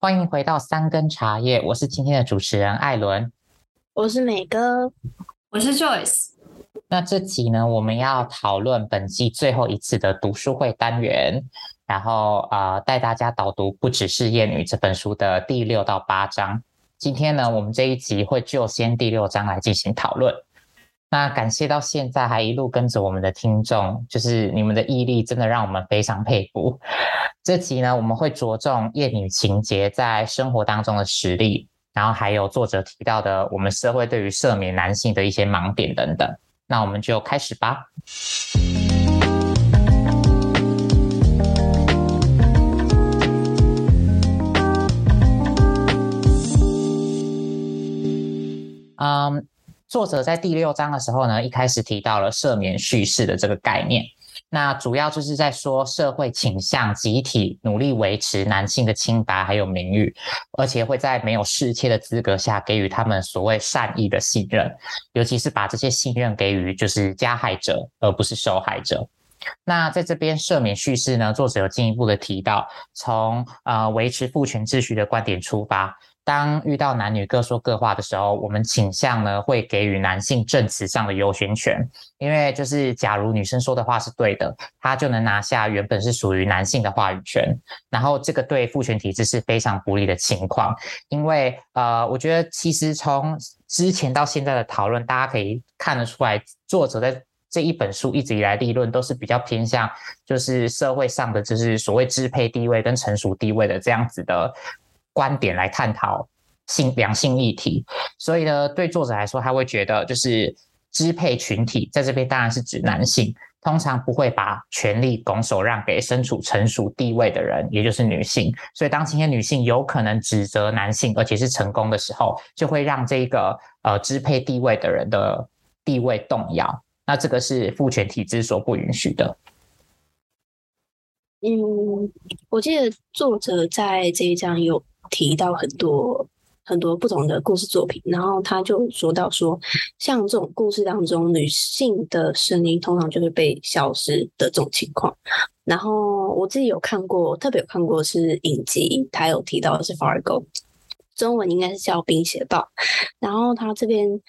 欢迎回到三根茶叶，我是今天的主持人艾伦，我是美哥，我是 Joyce。那这集呢，我们要讨论本季最后一次的读书会单元，然后呃，带大家导读《不只是厌女》这本书的第六到八章。今天呢，我们这一集会就先第六章来进行讨论。那感谢到现在还一路跟着我们的听众，就是你们的毅力真的让我们非常佩服。这集呢，我们会着重厌女情节在生活当中的实例，然后还有作者提到的我们社会对于赦免男性的一些盲点等等。那我们就开始吧。嗯，作者在第六章的时候呢，一开始提到了赦免叙事的这个概念。那主要就是在说社会倾向集体努力维持男性的清白还有名誉，而且会在没有释窃的资格下给予他们所谓善意的信任，尤其是把这些信任给予就是加害者而不是受害者。那在这边赦免叙事呢，作者有进一步的提到，从呃维持父权秩序的观点出发。当遇到男女各说各话的时候，我们倾向呢会给予男性证词上的优先权，因为就是假如女生说的话是对的，她就能拿下原本是属于男性的话语权，然后这个对父权体制是非常不利的情况。因为呃，我觉得其实从之前到现在的讨论，大家可以看得出来，作者在这一本书一直以来立论都是比较偏向就是社会上的就是所谓支配地位跟成熟地位的这样子的。观点来探讨性两性议题，所以呢，对作者来说，他会觉得就是支配群体在这边当然是指男性，通常不会把权力拱手让给身处成熟地位的人，也就是女性。所以当今天女性有可能指责男性，而且是成功的时候，就会让这个呃支配地位的人的地位动摇。那这个是父权体制所不允许的。嗯，我记得作者在这一章有。提到很多很多不同的故事作品，然后他就说到说，像这种故事当中女性的声音通常就会被消失的这种情况。然后我自己有看过，特别有看过是影集，他有提到是 Fargo，中文应该是叫《冰血暴》，然后他这边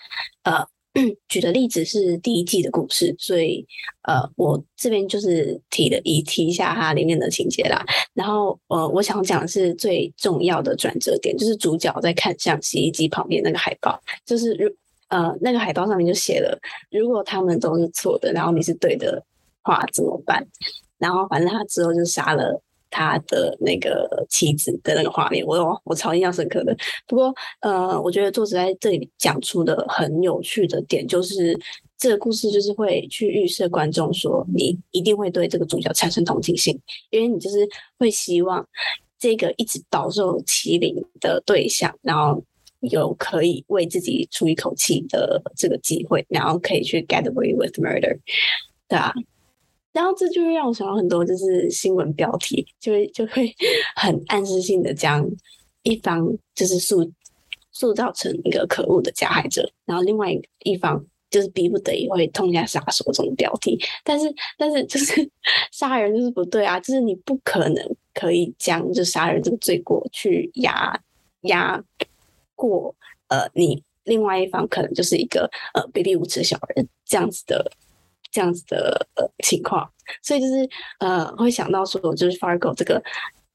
呃。举的例子是第一季的故事，所以呃，我这边就是提了一提一下它里面的情节啦。然后呃，我想讲的是最重要的转折点，就是主角在看向洗衣机旁边那个海报，就是如呃那个海报上面就写了，如果他们都是错的，然后你是对的话怎么办？然后反正他之后就杀了。他的那个妻子的那个画面，我我超印象深刻的。不过，呃，我觉得作者在这里讲出的很有趣的点，就是这个故事就是会去预设观众说，你一定会对这个主角产生同情心，因为你就是会希望这个一直饱受欺凌的对象，然后有可以为自己出一口气的这个机会，然后可以去 get away with murder，对啊。然后这就会让我想到很多，就是新闻标题就会就会 很暗示性的将一方就是塑塑造成一个可恶的加害者，然后另外一方就是逼不得已会痛下杀手这种标题。但是但是就是 杀人就是不对啊，就是你不可能可以将就杀人这个罪过去压压过呃你另外一方可能就是一个呃卑鄙无耻小人这样子的。这样子的呃情况，所以就是呃会想到说，就是 Fargo 这个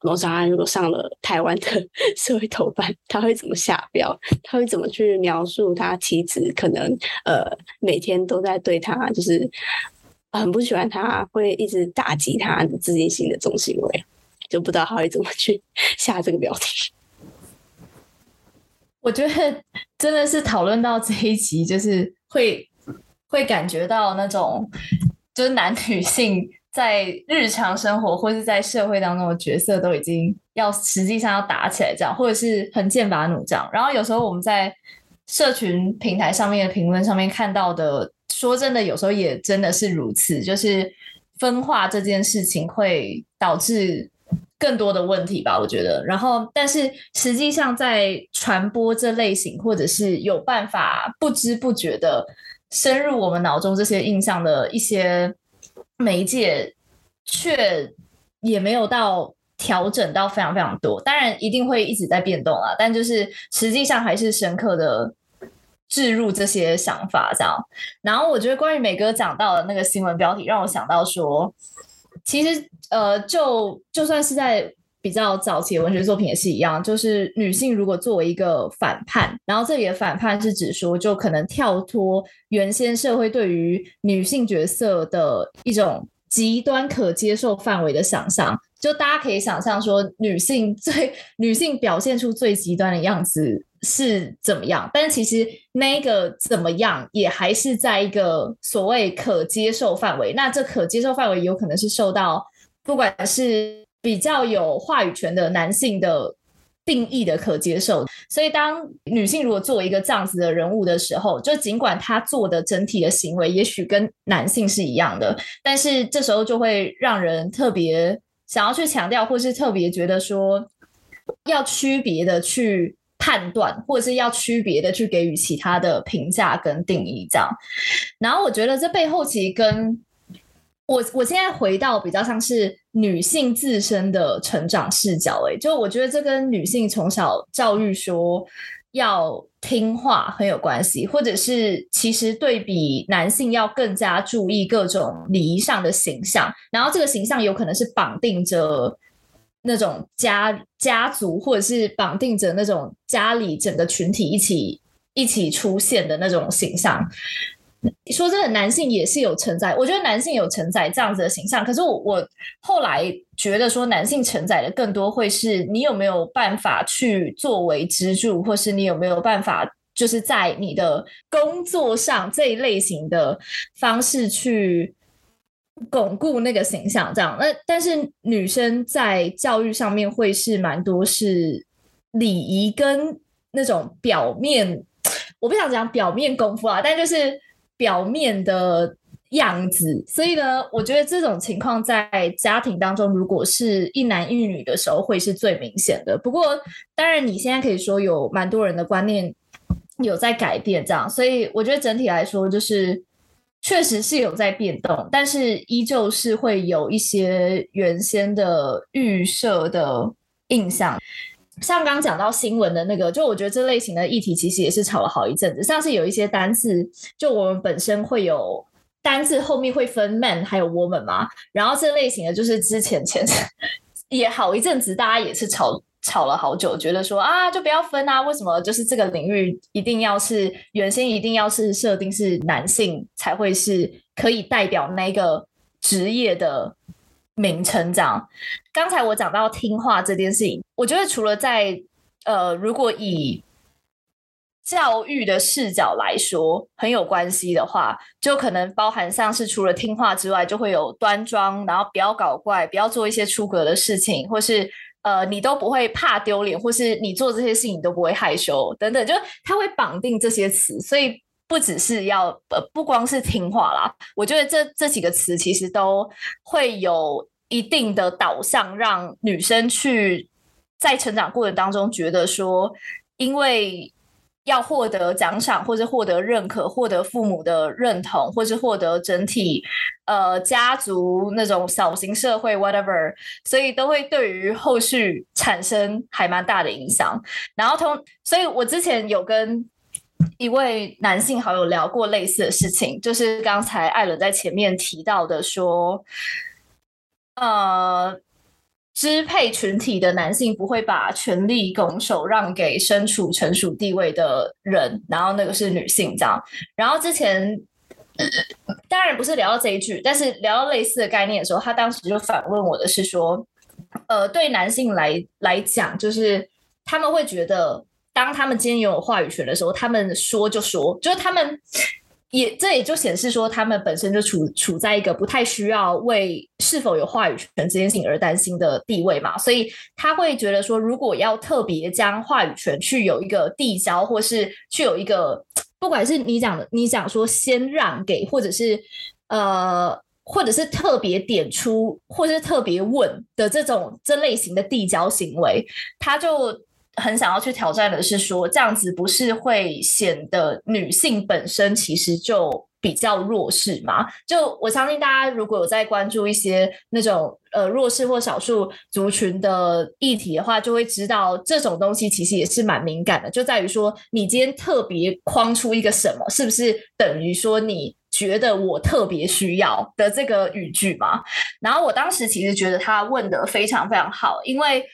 谋杀案如果上了台湾的 社会头版，他会怎么下标？他会怎么去描述他妻子可能呃每天都在对他就是很不喜欢他，会一直打击他的自信心的这种行为，就不知道他会怎么去 下这个标题。我觉得真的是讨论到这一集，就是会。会感觉到那种，就是男女性在日常生活或是在社会当中的角色都已经要实际上要打起来这样，或者是很剑拔弩张。然后有时候我们在社群平台上面的评论上面看到的，说真的，有时候也真的是如此，就是分化这件事情会导致更多的问题吧，我觉得。然后，但是实际上在传播这类型，或者是有办法不知不觉的。深入我们脑中这些印象的一些媒介，却也没有到调整到非常非常多，当然一定会一直在变动啊，但就是实际上还是深刻的置入这些想法这样。然后我觉得关于美哥讲到的那个新闻标题，让我想到说，其实呃，就就算是在。比较早期的文学作品也是一样，就是女性如果作为一个反叛，然后这里的反叛是指说，就可能跳脱原先社会对于女性角色的一种极端可接受范围的想象，就大家可以想象说，女性最 女性表现出最极端的样子是怎么样，但其实那个怎么样也还是在一个所谓可接受范围，那这可接受范围有可能是受到不管是。比较有话语权的男性的定义的可接受，所以当女性如果作为一个这样子的人物的时候，就尽管她做的整体的行为也许跟男性是一样的，但是这时候就会让人特别想要去强调，或是特别觉得说要区别的去判断，或者是要区别的去给予其他的评价跟定义这样。然后我觉得这背后其实跟我我现在回到比较像是女性自身的成长视角，欸，诶，就我觉得这跟女性从小教育说要听话很有关系，或者是其实对比男性要更加注意各种礼仪上的形象，然后这个形象有可能是绑定着那种家家族，或者是绑定着那种家里整个群体一起一起出现的那种形象。说真的，男性也是有承载，我觉得男性有承载这样子的形象。可是我我后来觉得说，男性承载的更多会是你有没有办法去作为支柱，或是你有没有办法就是在你的工作上这一类型的方式去巩固那个形象。这样，那但是女生在教育上面会是蛮多是礼仪跟那种表面，我不想讲表面功夫啊，但就是。表面的样子，所以呢，我觉得这种情况在家庭当中，如果是一男一女的时候，会是最明显的。不过，当然你现在可以说有蛮多人的观念有在改变，这样，所以我觉得整体来说，就是确实是有在变动，但是依旧是会有一些原先的预设的印象。像刚讲到新闻的那个，就我觉得这类型的议题其实也是吵了好一阵子。像是有一些单字，就我们本身会有单字后面会分 man 还有 woman 嘛，然后这类型的就是之前前 也好一阵子，大家也是吵吵了好久，觉得说啊，就不要分啊，为什么就是这个领域一定要是原先一定要是设定是男性才会是可以代表那个职业的。名称这样，刚才我讲到听话这件事情，我觉得除了在呃，如果以教育的视角来说很有关系的话，就可能包含像是除了听话之外，就会有端庄，然后不要搞怪，不要做一些出格的事情，或是呃，你都不会怕丢脸，或是你做这些事情你都不会害羞等等，就他会绑定这些词，所以。不只是要呃，不光是听话啦，我觉得这这几个词其实都会有一定的导向，让女生去在成长过程当中觉得说，因为要获得奖赏，或者获得认可，获得父母的认同，或是获得整体呃家族那种小型社会 whatever，所以都会对于后续产生还蛮大的影响。然后同，所以我之前有跟。一位男性好友聊过类似的事情，就是刚才艾伦在前面提到的，说，呃，支配群体的男性不会把权力拱手让给身处成熟地位的人，然后那个是女性这样。然后之前当然不是聊到这一句，但是聊到类似的概念的时候，他当时就反问我的是说，呃，对男性来来讲，就是他们会觉得。当他们今天拥有话语权的时候，他们说就说，就是他们也这也就显示说，他们本身就处处在一个不太需要为是否有话语权这件事情而担心的地位嘛，所以他会觉得说，如果要特别将话语权去有一个递交，或是去有一个，不管是你讲的，你讲说先让给，或者是呃，或者是特别点出，或者是特别问的这种这类型的递交行为，他就。很想要去挑战的是说，这样子不是会显得女性本身其实就比较弱势嘛。就我相信大家如果有在关注一些那种呃弱势或少数族群的议题的话，就会知道这种东西其实也是蛮敏感的，就在于说你今天特别框出一个什么，是不是等于说你觉得我特别需要的这个语句嘛？然后我当时其实觉得他问得非常非常好，因为。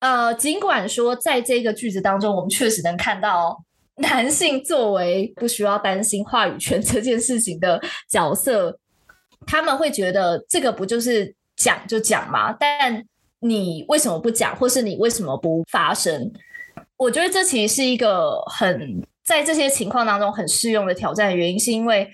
呃，尽管说在这个句子当中，我们确实能看到男性作为不需要担心话语权这件事情的角色，他们会觉得这个不就是讲就讲吗？但你为什么不讲，或是你为什么不发声？我觉得这其实是一个很在这些情况当中很适用的挑战原因，是因为。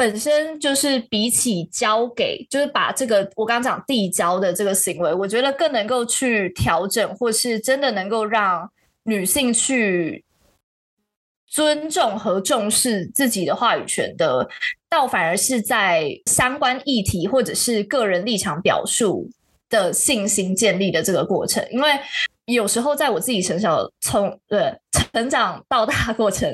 本身就是比起交给，就是把这个我刚刚讲递交的这个行为，我觉得更能够去调整，或是真的能够让女性去尊重和重视自己的话语权的，倒反而是在相关议题或者是个人立场表述的信心建立的这个过程。因为有时候在我自己成长从对成长到大过程。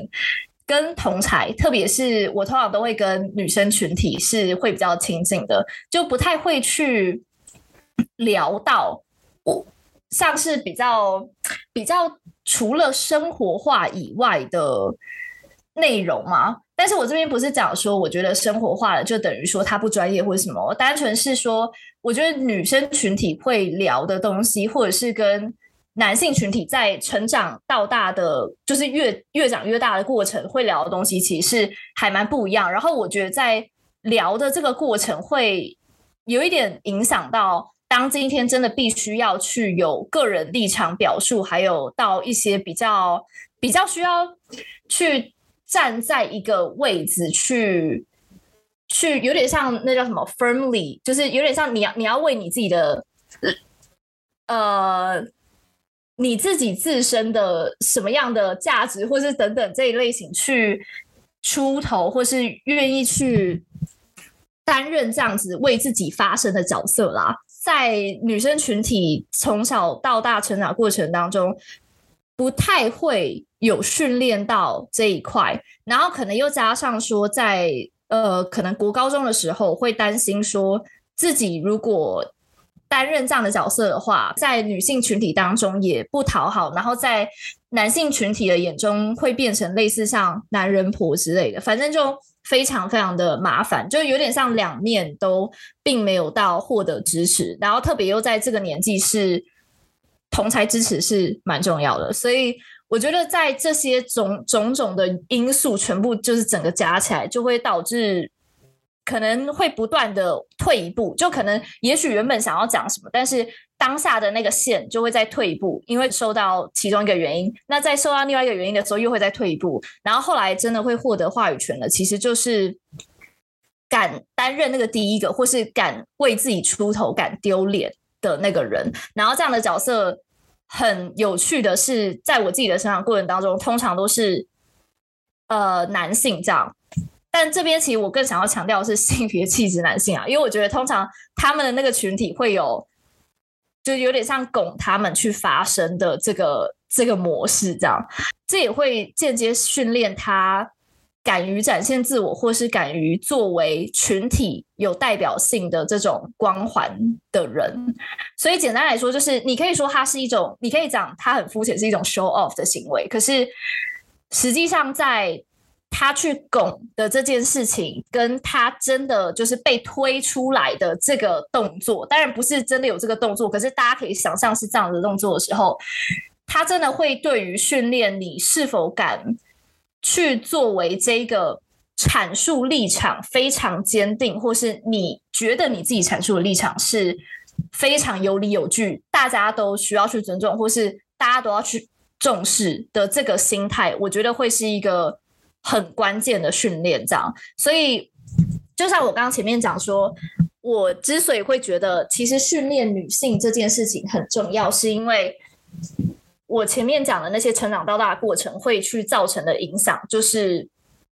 跟同才，特别是我通常都会跟女生群体是会比较亲近的，就不太会去聊到我像是比较比较除了生活化以外的内容嘛。但是我这边不是讲说，我觉得生活化了就等于说他不专业或者什么，我单纯是说，我觉得女生群体会聊的东西，或者是跟。男性群体在成长到大的，就是越越长越大的过程，会聊的东西其实还蛮不一样。然后我觉得在聊的这个过程，会有一点影响到，当今天真的必须要去有个人立场表述，还有到一些比较比较需要去站在一个位置去去，有点像那叫什么 firmly，就是有点像你要你要为你自己的呃。你自己自身的什么样的价值，或是等等这一类型去出头，或是愿意去担任这样子为自己发声的角色啦，在女生群体从小到大成长过程当中，不太会有训练到这一块，然后可能又加上说在，呃，可能国高中的时候会担心说自己如果。担任这样的角色的话，在女性群体当中也不讨好，然后在男性群体的眼中会变成类似像男人婆之类的，反正就非常非常的麻烦，就有点像两面都并没有到获得支持，然后特别又在这个年纪是同侪支持是蛮重要的，所以我觉得在这些种种种的因素全部就是整个加起来，就会导致。可能会不断的退一步，就可能也许原本想要讲什么，但是当下的那个线就会再退一步，因为受到其中一个原因，那在受到另外一个原因的时候又会再退一步，然后后来真的会获得话语权的，其实就是敢担任那个第一个，或是敢为自己出头、敢丢脸的那个人。然后这样的角色很有趣的是，在我自己的成长过程当中，通常都是呃男性这样。但这边其实我更想要强调的是性别气质男性啊，因为我觉得通常他们的那个群体会有，就有点像拱他们去发声的这个这个模式，这样，这也会间接训练他敢于展现自我，或是敢于作为群体有代表性的这种光环的人。所以简单来说，就是你可以说他是一种，你可以讲他很肤浅，是一种 show off 的行为，可是实际上在。他去拱的这件事情，跟他真的就是被推出来的这个动作，当然不是真的有这个动作，可是大家可以想象是这样的动作的时候，他真的会对于训练你是否敢去作为这个阐述立场非常坚定，或是你觉得你自己阐述的立场是非常有理有据，大家都需要去尊重，或是大家都要去重视的这个心态，我觉得会是一个。很关键的训练，这样，所以就像我刚刚前面讲说，我之所以会觉得其实训练女性这件事情很重要，是因为我前面讲的那些成长到大的过程会去造成的影响，就是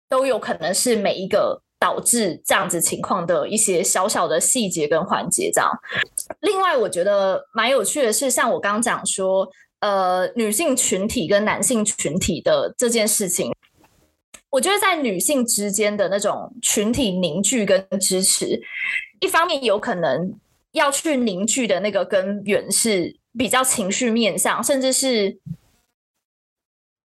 都有可能是每一个导致这样子情况的一些小小的细节跟环节，这样。另外，我觉得蛮有趣的是，像我刚刚讲说，呃，女性群体跟男性群体的这件事情。我觉得在女性之间的那种群体凝聚跟支持，一方面有可能要去凝聚的那个根源是比较情绪面向，甚至是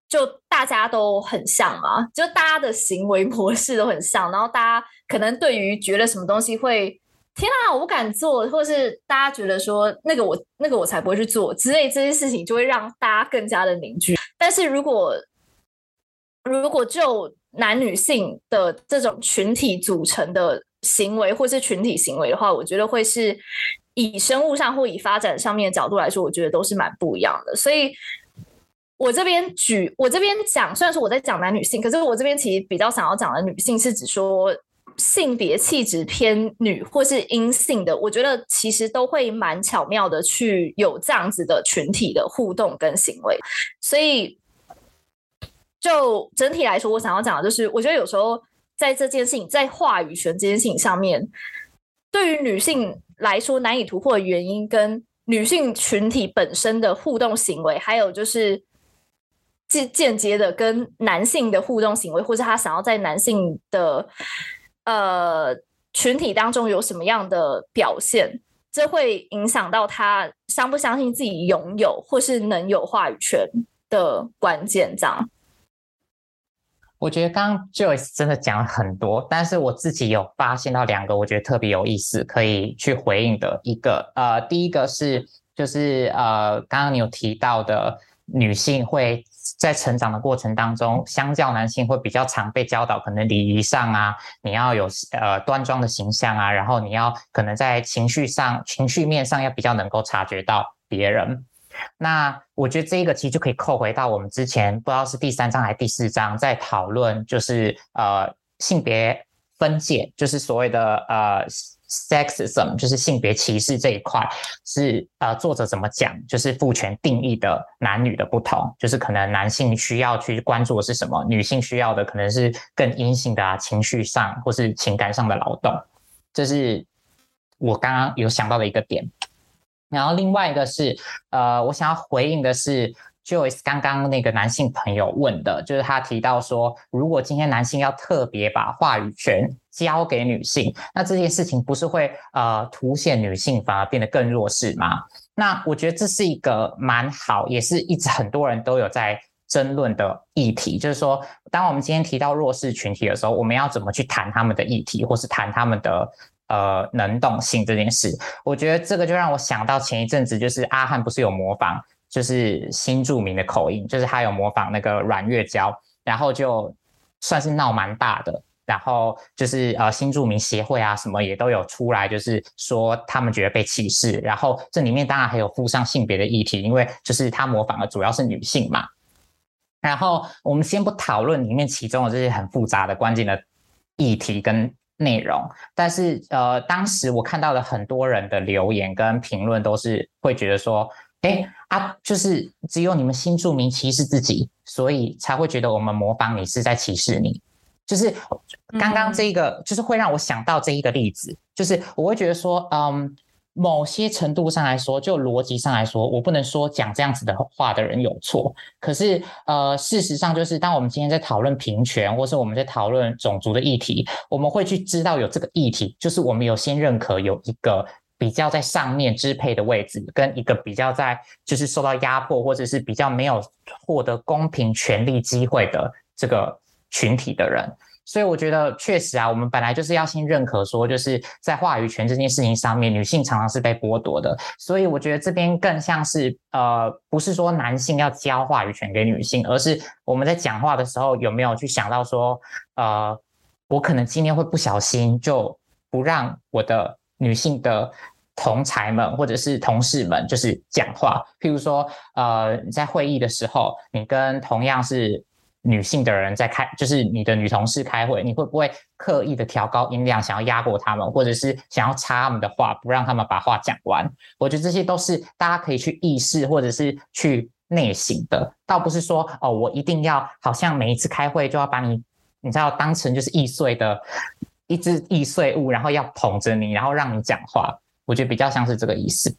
就大家都很像嘛，就大家的行为模式都很像，然后大家可能对于觉得什么东西会天啊，我不敢做，或是大家觉得说那个我那个我才不会去做之类这些事情，就会让大家更加的凝聚。但是如果如果就男女性的这种群体组成的行为，或是群体行为的话，我觉得会是以生物上或以发展上面的角度来说，我觉得都是蛮不一样的。所以，我这边举，我这边讲，虽然说我在讲男女性，可是我这边其实比较想要讲的女性，是指说性别气质偏女或是阴性的，我觉得其实都会蛮巧妙的去有这样子的群体的互动跟行为，所以。就整体来说，我想要讲的就是，我觉得有时候在这件事情，在话语权这件事情上面，对于女性来说难以突破的原因，跟女性群体本身的互动行为，还有就是间间接的跟男性的互动行为，或者他想要在男性的呃群体当中有什么样的表现，这会影响到他相不相信自己拥有或是能有话语权的关键，这样。我觉得刚刚 Joyce 真的讲了很多，但是我自己有发现到两个我觉得特别有意思可以去回应的一个，呃，第一个是就是呃，刚刚你有提到的女性会在成长的过程当中，相较男性会比较常被教导，可能礼仪上啊，你要有呃端庄的形象啊，然后你要可能在情绪上、情绪面上要比较能够察觉到别人。那我觉得这个其实就可以扣回到我们之前不知道是第三章还是第四章在讨论，就是呃性别分界，就是所谓的呃 sexism，就是性别歧视这一块是呃作者怎么讲，就是父权定义的男女的不同，就是可能男性需要去关注的是什么，女性需要的可能是更阴性的啊，情绪上或是情感上的劳动，这是我刚刚有想到的一个点。然后另外一个是，呃，我想要回应的是，Joyce 刚刚那个男性朋友问的，就是他提到说，如果今天男性要特别把话语权交给女性，那这件事情不是会呃凸显女性反而变得更弱势吗？那我觉得这是一个蛮好，也是一直很多人都有在争论的议题，就是说，当我们今天提到弱势群体的时候，我们要怎么去谈他们的议题，或是谈他们的。呃，能动性这件事，我觉得这个就让我想到前一阵子，就是阿汉不是有模仿，就是新住民的口音，就是他有模仿那个阮月娇，然后就算是闹蛮大的，然后就是呃新住民协会啊什么也都有出来，就是说他们觉得被歧视，然后这里面当然还有附上性别的议题，因为就是他模仿的主要是女性嘛，然后我们先不讨论里面其中的这些很复杂的关键的议题跟。内容，但是呃，当时我看到了很多人的留言跟评论，都是会觉得说，哎啊，就是只有你们新住民歧视自己，所以才会觉得我们模仿你是在歧视你。就是刚刚这个，嗯、就是会让我想到这一个例子，就是我会觉得说，嗯。某些程度上来说，就逻辑上来说，我不能说讲这样子的话的人有错。可是，呃，事实上就是，当我们今天在讨论平权，或是我们在讨论种族的议题，我们会去知道有这个议题，就是我们有先认可有一个比较在上面支配的位置，跟一个比较在就是受到压迫，或者是比较没有获得公平权利机会的这个群体的人。所以我觉得确实啊，我们本来就是要先认可说，就是在话语权这件事情上面，女性常常是被剥夺的。所以我觉得这边更像是呃，不是说男性要交话语权给女性，而是我们在讲话的时候有没有去想到说，呃，我可能今天会不小心就不让我的女性的同才们或者是同事们就是讲话。譬如说，呃，在会议的时候，你跟同样是。女性的人在开，就是你的女同事开会，你会不会刻意的调高音量，想要压过他们，或者是想要插他们的话，不让他们把话讲完？我觉得这些都是大家可以去意识，或者是去内省的，倒不是说哦，我一定要好像每一次开会就要把你，你知道当成就是易碎的一只易碎物，然后要捧着你，然后让你讲话。我觉得比较像是这个意思。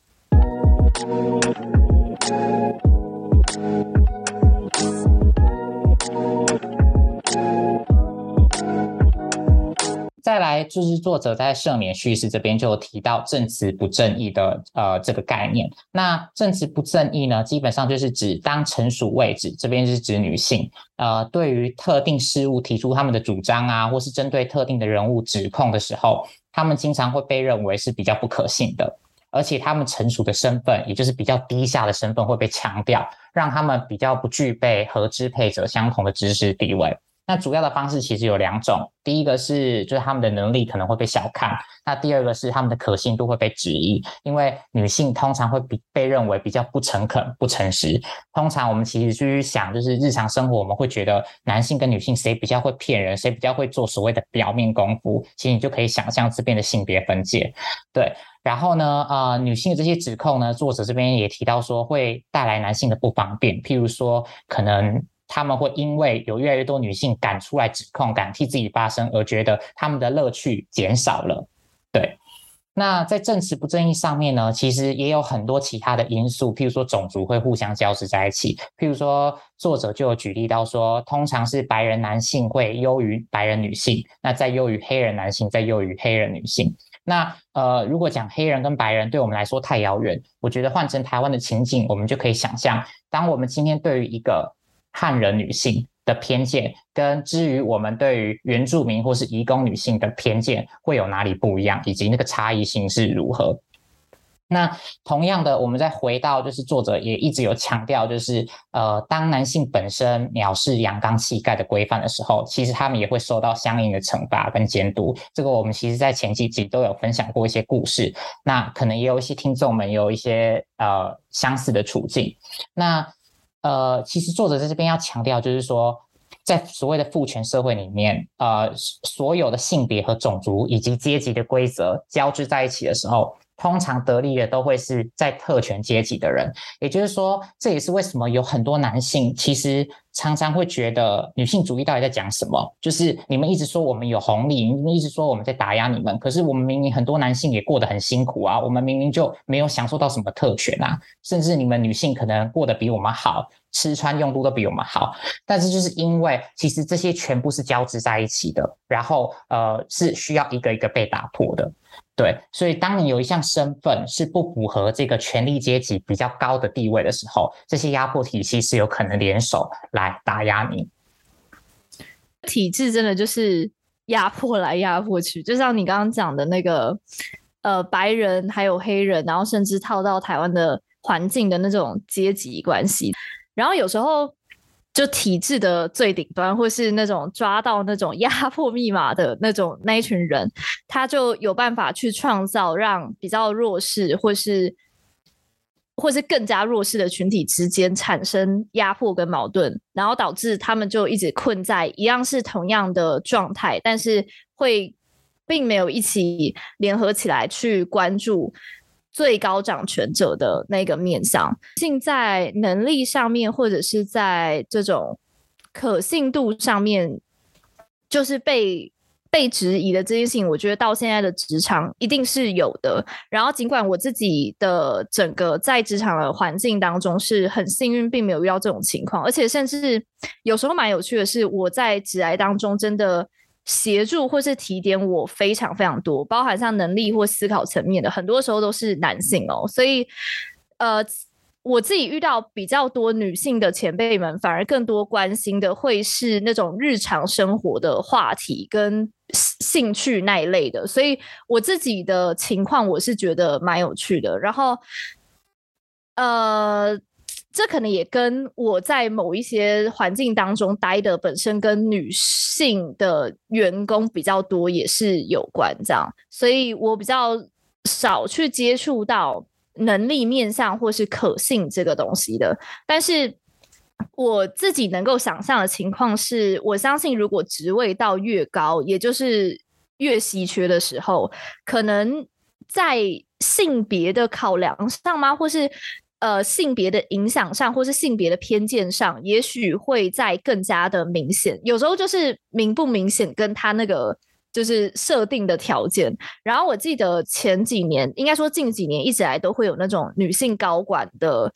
再来就是作者在赦免叙事这边就提到证词不正义的呃这个概念。那证词不正义呢，基本上就是指当成熟位置，这边是指女性，呃，对于特定事物提出他们的主张啊，或是针对特定的人物指控的时候，他们经常会被认为是比较不可信的，而且他们成熟的身份，也就是比较低下的身份会被强调，让他们比较不具备和支配者相同的知识地位。那主要的方式其实有两种，第一个是就是他们的能力可能会被小看，那第二个是他们的可信度会被质疑，因为女性通常会比被认为比较不诚恳、不诚实。通常我们其实去想，就是日常生活我们会觉得男性跟女性谁比较会骗人，谁比较会做所谓的表面功夫，其实你就可以想象这边的性别分界。对，然后呢，呃，女性的这些指控呢，作者这边也提到说会带来男性的不方便，譬如说可能。他们会因为有越来越多女性敢出来指控、敢替自己发声，而觉得他们的乐趣减少了。对，那在证词不正义上面呢，其实也有很多其他的因素，譬如说种族会互相交织在一起。譬如说，作者就有举例到说，通常是白人男性会优于白人女性，那再优于黑人男性，再优于黑人女性。那呃，如果讲黑人跟白人对我们来说太遥远，我觉得换成台湾的情景，我们就可以想象，当我们今天对于一个汉人女性的偏见，跟至于我们对于原住民或是移工女性的偏见会有哪里不一样，以及那个差异性是如何？那同样的，我们再回到，就是作者也一直有强调，就是呃，当男性本身藐视阳刚气概的规范的时候，其实他们也会受到相应的惩罚跟监督。这个我们其实在前几集都有分享过一些故事，那可能也有一些听众们有一些呃相似的处境。那呃，其实作者在这边要强调，就是说，在所谓的父权社会里面，呃，所有的性别和种族以及阶级的规则交织在一起的时候，通常得利的都会是在特权阶级的人。也就是说，这也是为什么有很多男性其实。常常会觉得女性主义到底在讲什么？就是你们一直说我们有红利，你们一直说我们在打压你们，可是我们明明很多男性也过得很辛苦啊，我们明明就没有享受到什么特权啊，甚至你们女性可能过得比我们好，吃穿用度都比我们好，但是就是因为其实这些全部是交织在一起的，然后呃是需要一个一个被打破的。对，所以当你有一项身份是不符合这个权力阶级比较高的地位的时候，这些压迫体系是有可能联手来打压你。体制真的就是压迫来压迫去，就像你刚刚讲的那个，呃，白人还有黑人，然后甚至套到台湾的环境的那种阶级关系，然后有时候。就体制的最顶端，或是那种抓到那种压迫密码的那种那一群人，他就有办法去创造让比较弱势，或是或是更加弱势的群体之间产生压迫跟矛盾，然后导致他们就一直困在一样是同样的状态，但是会并没有一起联合起来去关注。最高掌权者的那个面相，性在能力上面，或者是在这种可信度上面，就是被被质疑的这件事情，我觉得到现在的职场一定是有的。然后，尽管我自己的整个在职场的环境当中是很幸运，并没有遇到这种情况，而且甚至有时候蛮有趣的是，我在职癌当中真的。协助或是提点我非常非常多，包含像能力或思考层面的，很多时候都是男性哦。所以，呃，我自己遇到比较多女性的前辈们，反而更多关心的会是那种日常生活的话题跟兴趣那一类的。所以我自己的情况，我是觉得蛮有趣的。然后，呃。这可能也跟我在某一些环境当中待的本身跟女性的员工比较多也是有关，这样，所以我比较少去接触到能力面向或是可信这个东西的。但是我自己能够想象的情况是，我相信如果职位到越高，也就是越稀缺的时候，可能在性别的考量上吗，或是？呃，性别的影响上，或是性别的偏见上，也许会再更加的明显。有时候就是明不明显，跟他那个就是设定的条件。然后我记得前几年，应该说近几年一直来都会有那种女性高管的，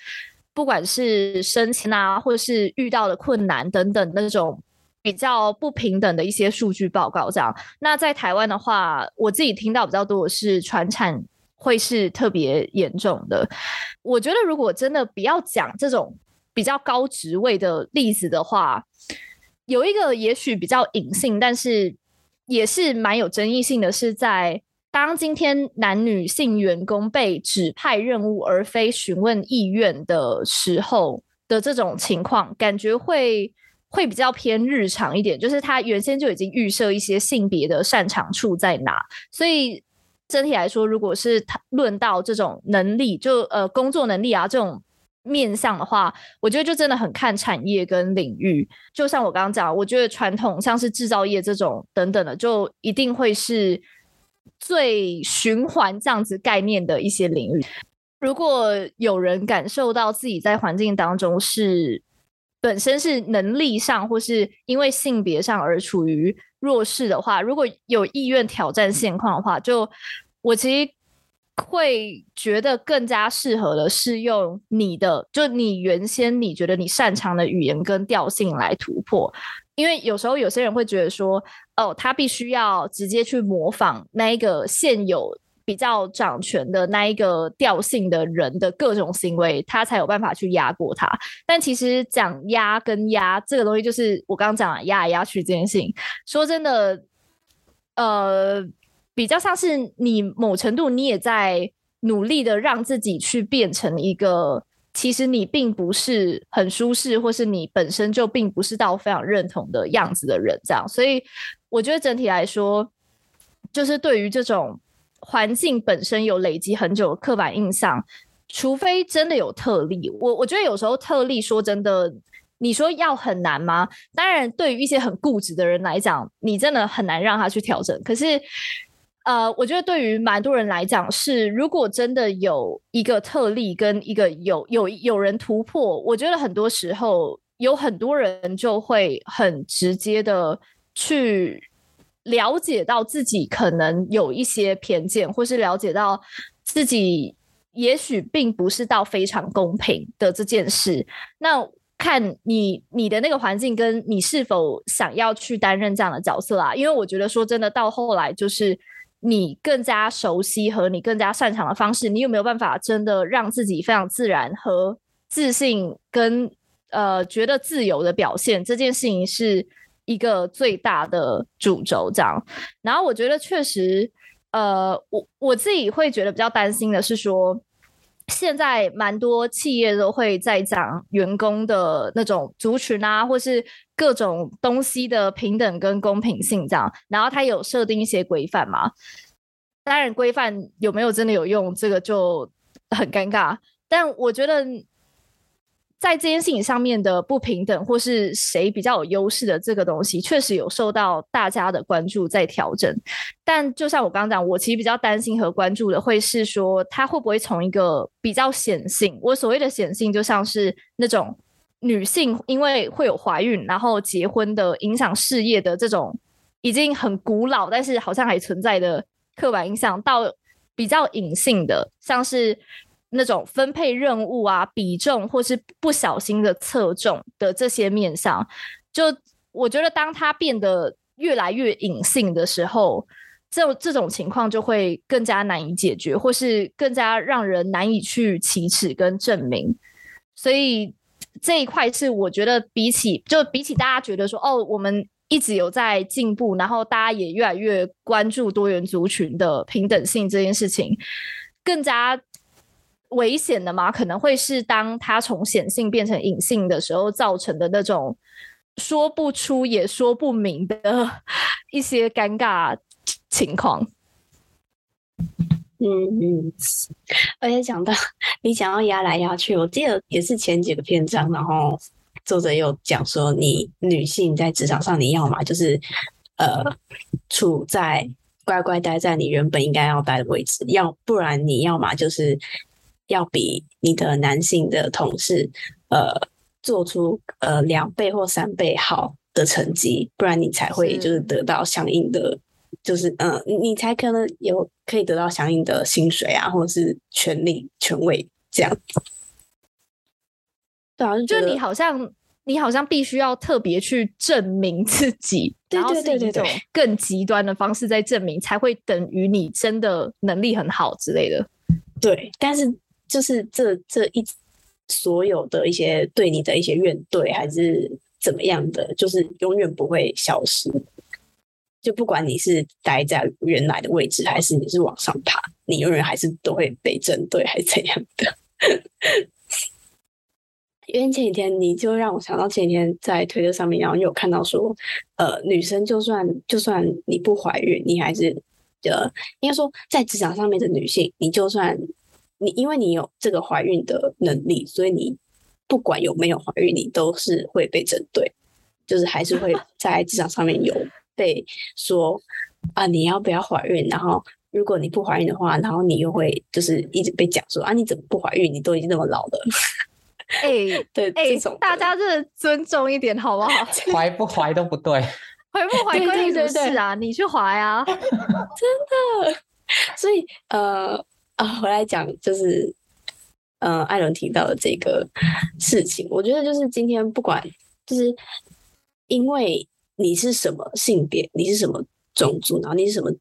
不管是升迁啊，或者是遇到的困难等等那种比较不平等的一些数据报告。这样，那在台湾的话，我自己听到比较多的是传产会是特别严重的。我觉得如果真的不要讲这种比较高职位的例子的话，有一个也许比较隐性，但是也是蛮有争议性的，是在。当今天男女性员工被指派任务而非询问意愿的时候的这种情况，感觉会会比较偏日常一点，就是他原先就已经预设一些性别的擅长处在哪，所以整体来说，如果是论到这种能力，就呃工作能力啊这种面向的话，我觉得就真的很看产业跟领域。就像我刚刚讲，我觉得传统像是制造业这种等等的，就一定会是。最循环这样子概念的一些领域，如果有人感受到自己在环境当中是本身是能力上或是因为性别上而处于弱势的话，如果有意愿挑战现况的话，就我其实会觉得更加适合的是用你的，就你原先你觉得你擅长的语言跟调性来突破。因为有时候有些人会觉得说，哦，他必须要直接去模仿那一个现有比较掌权的那一个调性的人的各种行为，他才有办法去压过他。但其实讲压跟压这个东西，就是我刚刚讲的压来压去这件事情。说真的，呃，比较像是你某程度你也在努力的让自己去变成一个。其实你并不是很舒适，或是你本身就并不是到非常认同的样子的人，这样。所以我觉得整体来说，就是对于这种环境本身有累积很久的刻板印象，除非真的有特例，我我觉得有时候特例说真的，你说要很难吗？当然，对于一些很固执的人来讲，你真的很难让他去调整。可是。呃，我觉得对于蛮多人来讲，是如果真的有一个特例跟一个有有有人突破，我觉得很多时候有很多人就会很直接的去了解到自己可能有一些偏见，或是了解到自己也许并不是到非常公平的这件事。那看你你的那个环境，跟你是否想要去担任这样的角色啊？因为我觉得说真的，到后来就是。你更加熟悉和你更加擅长的方式，你有没有办法真的让自己非常自然和自信跟，呃觉得自由的表现？这件事情是一个最大的主轴，这样。然后我觉得确实，呃，我我自己会觉得比较担心的是说，现在蛮多企业都会在讲员工的那种族群啊，或是。各种东西的平等跟公平性，这样，然后它有设定一些规范嘛？当然，规范有没有真的有用，这个就很尴尬。但我觉得，在这件事情上面的不平等，或是谁比较有优势的这个东西，确实有受到大家的关注，在调整。但就像我刚刚讲，我其实比较担心和关注的，会是说它会不会从一个比较显性，我所谓的显性，就像是那种。女性因为会有怀孕，然后结婚的影响事业的这种已经很古老，但是好像还存在的刻板印象，到比较隐性的，像是那种分配任务啊、比重或是不小心的侧重的这些面上，就我觉得当它变得越来越隐性的时候，这种这种情况就会更加难以解决，或是更加让人难以去启齿跟证明，所以。这一块是我觉得比起就比起大家觉得说哦，我们一直有在进步，然后大家也越来越关注多元族群的平等性这件事情，更加危险的嘛，可能会是当它从显性变成隐性的时候造成的那种说不出也说不明的 一些尴尬情况。嗯嗯，而且讲到你讲到压来压去，我记得也是前几个篇章，然后作者有讲说，你女性在职场上，你要嘛就是呃处在乖乖待在你原本应该要待的位置，要不然你要嘛就是要比你的男性的同事呃做出呃两倍或三倍好的成绩，不然你才会就是得到相应的。就是嗯，你才可能有可以得到相应的薪水啊，或者是权力、权位这样。对啊，就你好像你你好像必须要特别去证明自己，然后是以一种更极端的方式在证明，才会等于你真的能力很好之类的。对，但是就是这这一所有的一些对你的一些怨怼还是怎么样的，就是永远不会消失。就不管你是待在原来的位置，还是你是往上爬，你永远还是都会被针对，还是怎样的？因为前几天你就让我想到前几天在推特上面，然后有看到说，呃，女生就算就算你不怀孕，你还是呃，应该说在职场上面的女性，你就算你因为你有这个怀孕的能力，所以你不管有没有怀孕，你都是会被针对，就是还是会 在职场上面有。被说啊，你要不要怀孕？然后如果你不怀孕的话，然后你又会就是一直被讲说啊，你怎么不怀孕？你都已经那么老了。哎、欸，对，哎、欸，大家真的尊重一点好不好？怀不怀都不对，怀不怀关你什么事啊？你去怀啊！真的。所以呃啊，回来讲就是呃，艾伦提到的这个事情，我觉得就是今天不管就是因为。你是什么性别？你是什么种族？然后你是什么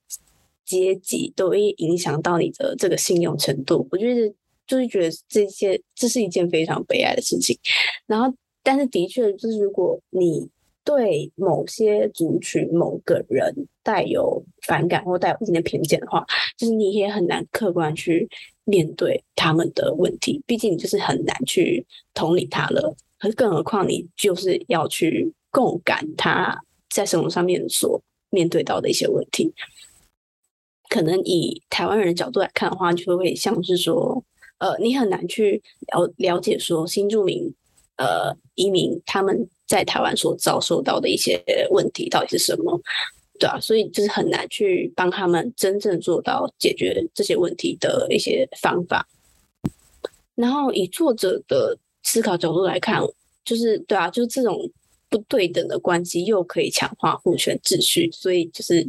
阶级，都会影响到你的这个信用程度。我觉得就是觉得这些这是一件非常悲哀的事情。然后，但是的确就是，如果你对某些族群、某个人带有反感或带有一定的偏见的话，就是你也很难客观去面对他们的问题。毕竟你就是很难去同理他了，更何况你就是要去共感他。在生活上面所面对到的一些问题，可能以台湾人的角度来看的话，就会像是说，呃，你很难去了了解说新住民呃移民他们在台湾所遭受到的一些问题到底是什么，对啊，所以就是很难去帮他们真正做到解决这些问题的一些方法。然后以作者的思考角度来看，就是对啊，就是这种。不对等的关系又可以强化互权秩序，所以就是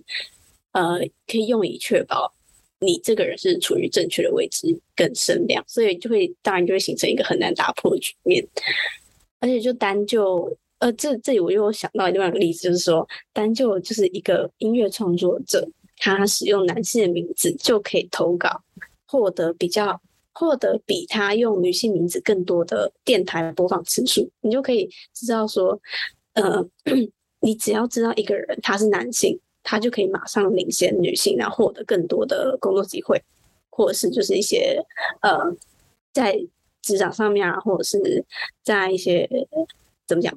呃，可以用以确保你这个人是处于正确的位置跟声量，所以就会当然就会形成一个很难打破的局面。而且就单就呃，这这里我又想到另外一个例子，就是说单就就是一个音乐创作者，他使用男性的名字就可以投稿，获得比较获得比他用女性名字更多的电台播放次数，你就可以知道说，呃，你只要知道一个人他是男性，他就可以马上领先女性，然后获得更多的工作机会，或者是就是一些呃，在职场上面啊，或者是在一些怎么讲，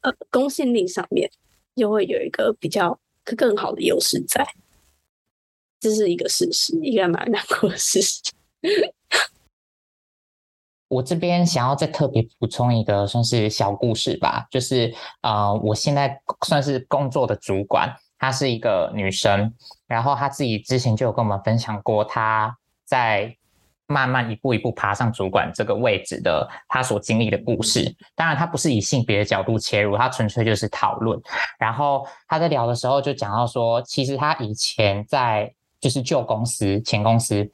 呃，公信力上面，就会有一个比较更好的优势在，这是一个事实，一个蛮难过的事实。我这边想要再特别补充一个算是小故事吧，就是啊、我现在算是工作的主管，她是一个女生，然后她自己之前就有跟我们分享过，她在慢慢一步一步爬上主管这个位置的他所经历的故事。当然，他不是以性别的角度切入，他纯粹就是讨论。然后他在聊的时候就讲到说，其实他以前在就是旧公司前公司。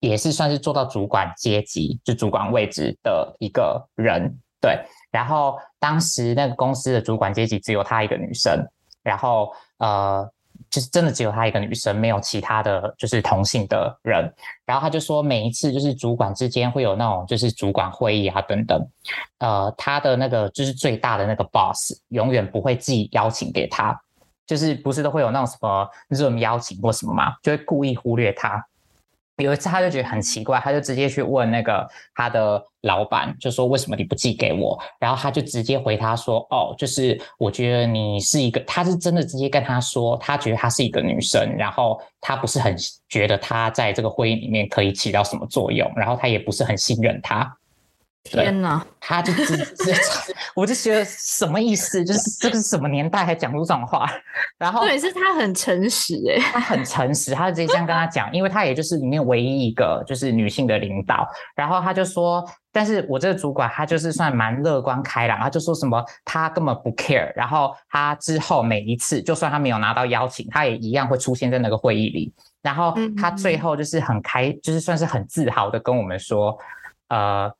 也是算是做到主管阶级，就主管位置的一个人，对。然后当时那个公司的主管阶级只有她一个女生，然后呃，就是真的只有她一个女生，没有其他的就是同性的人。然后他就说，每一次就是主管之间会有那种就是主管会议啊等等，呃，他的那个就是最大的那个 boss 永远不会寄邀请给他，就是不是都会有那种什么 Zoom 邀请或什么嘛，就会故意忽略他。有一次，他就觉得很奇怪，他就直接去问那个他的老板，就说：“为什么你不寄给我？”然后他就直接回他说：“哦，就是我觉得你是一个，他是真的直接跟他说，他觉得他是一个女生，然后他不是很觉得他在这个会议里面可以起到什么作用，然后他也不是很信任他。”天哪！他就直接，我就觉得什么意思？就是这个是什么年代还讲出这种话？然后对，是他很诚实诶，他很诚实，他就直接这样跟他讲，因为他也就是里面唯一一个就是女性的领导。然后他就说，但是我这个主管他就是算蛮乐观开朗，他就说什么他根本不 care。然后他之后每一次，就算他没有拿到邀请，他也一样会出现在那个会议里。然后他最后就是很开，就是算是很自豪的跟我们说，呃。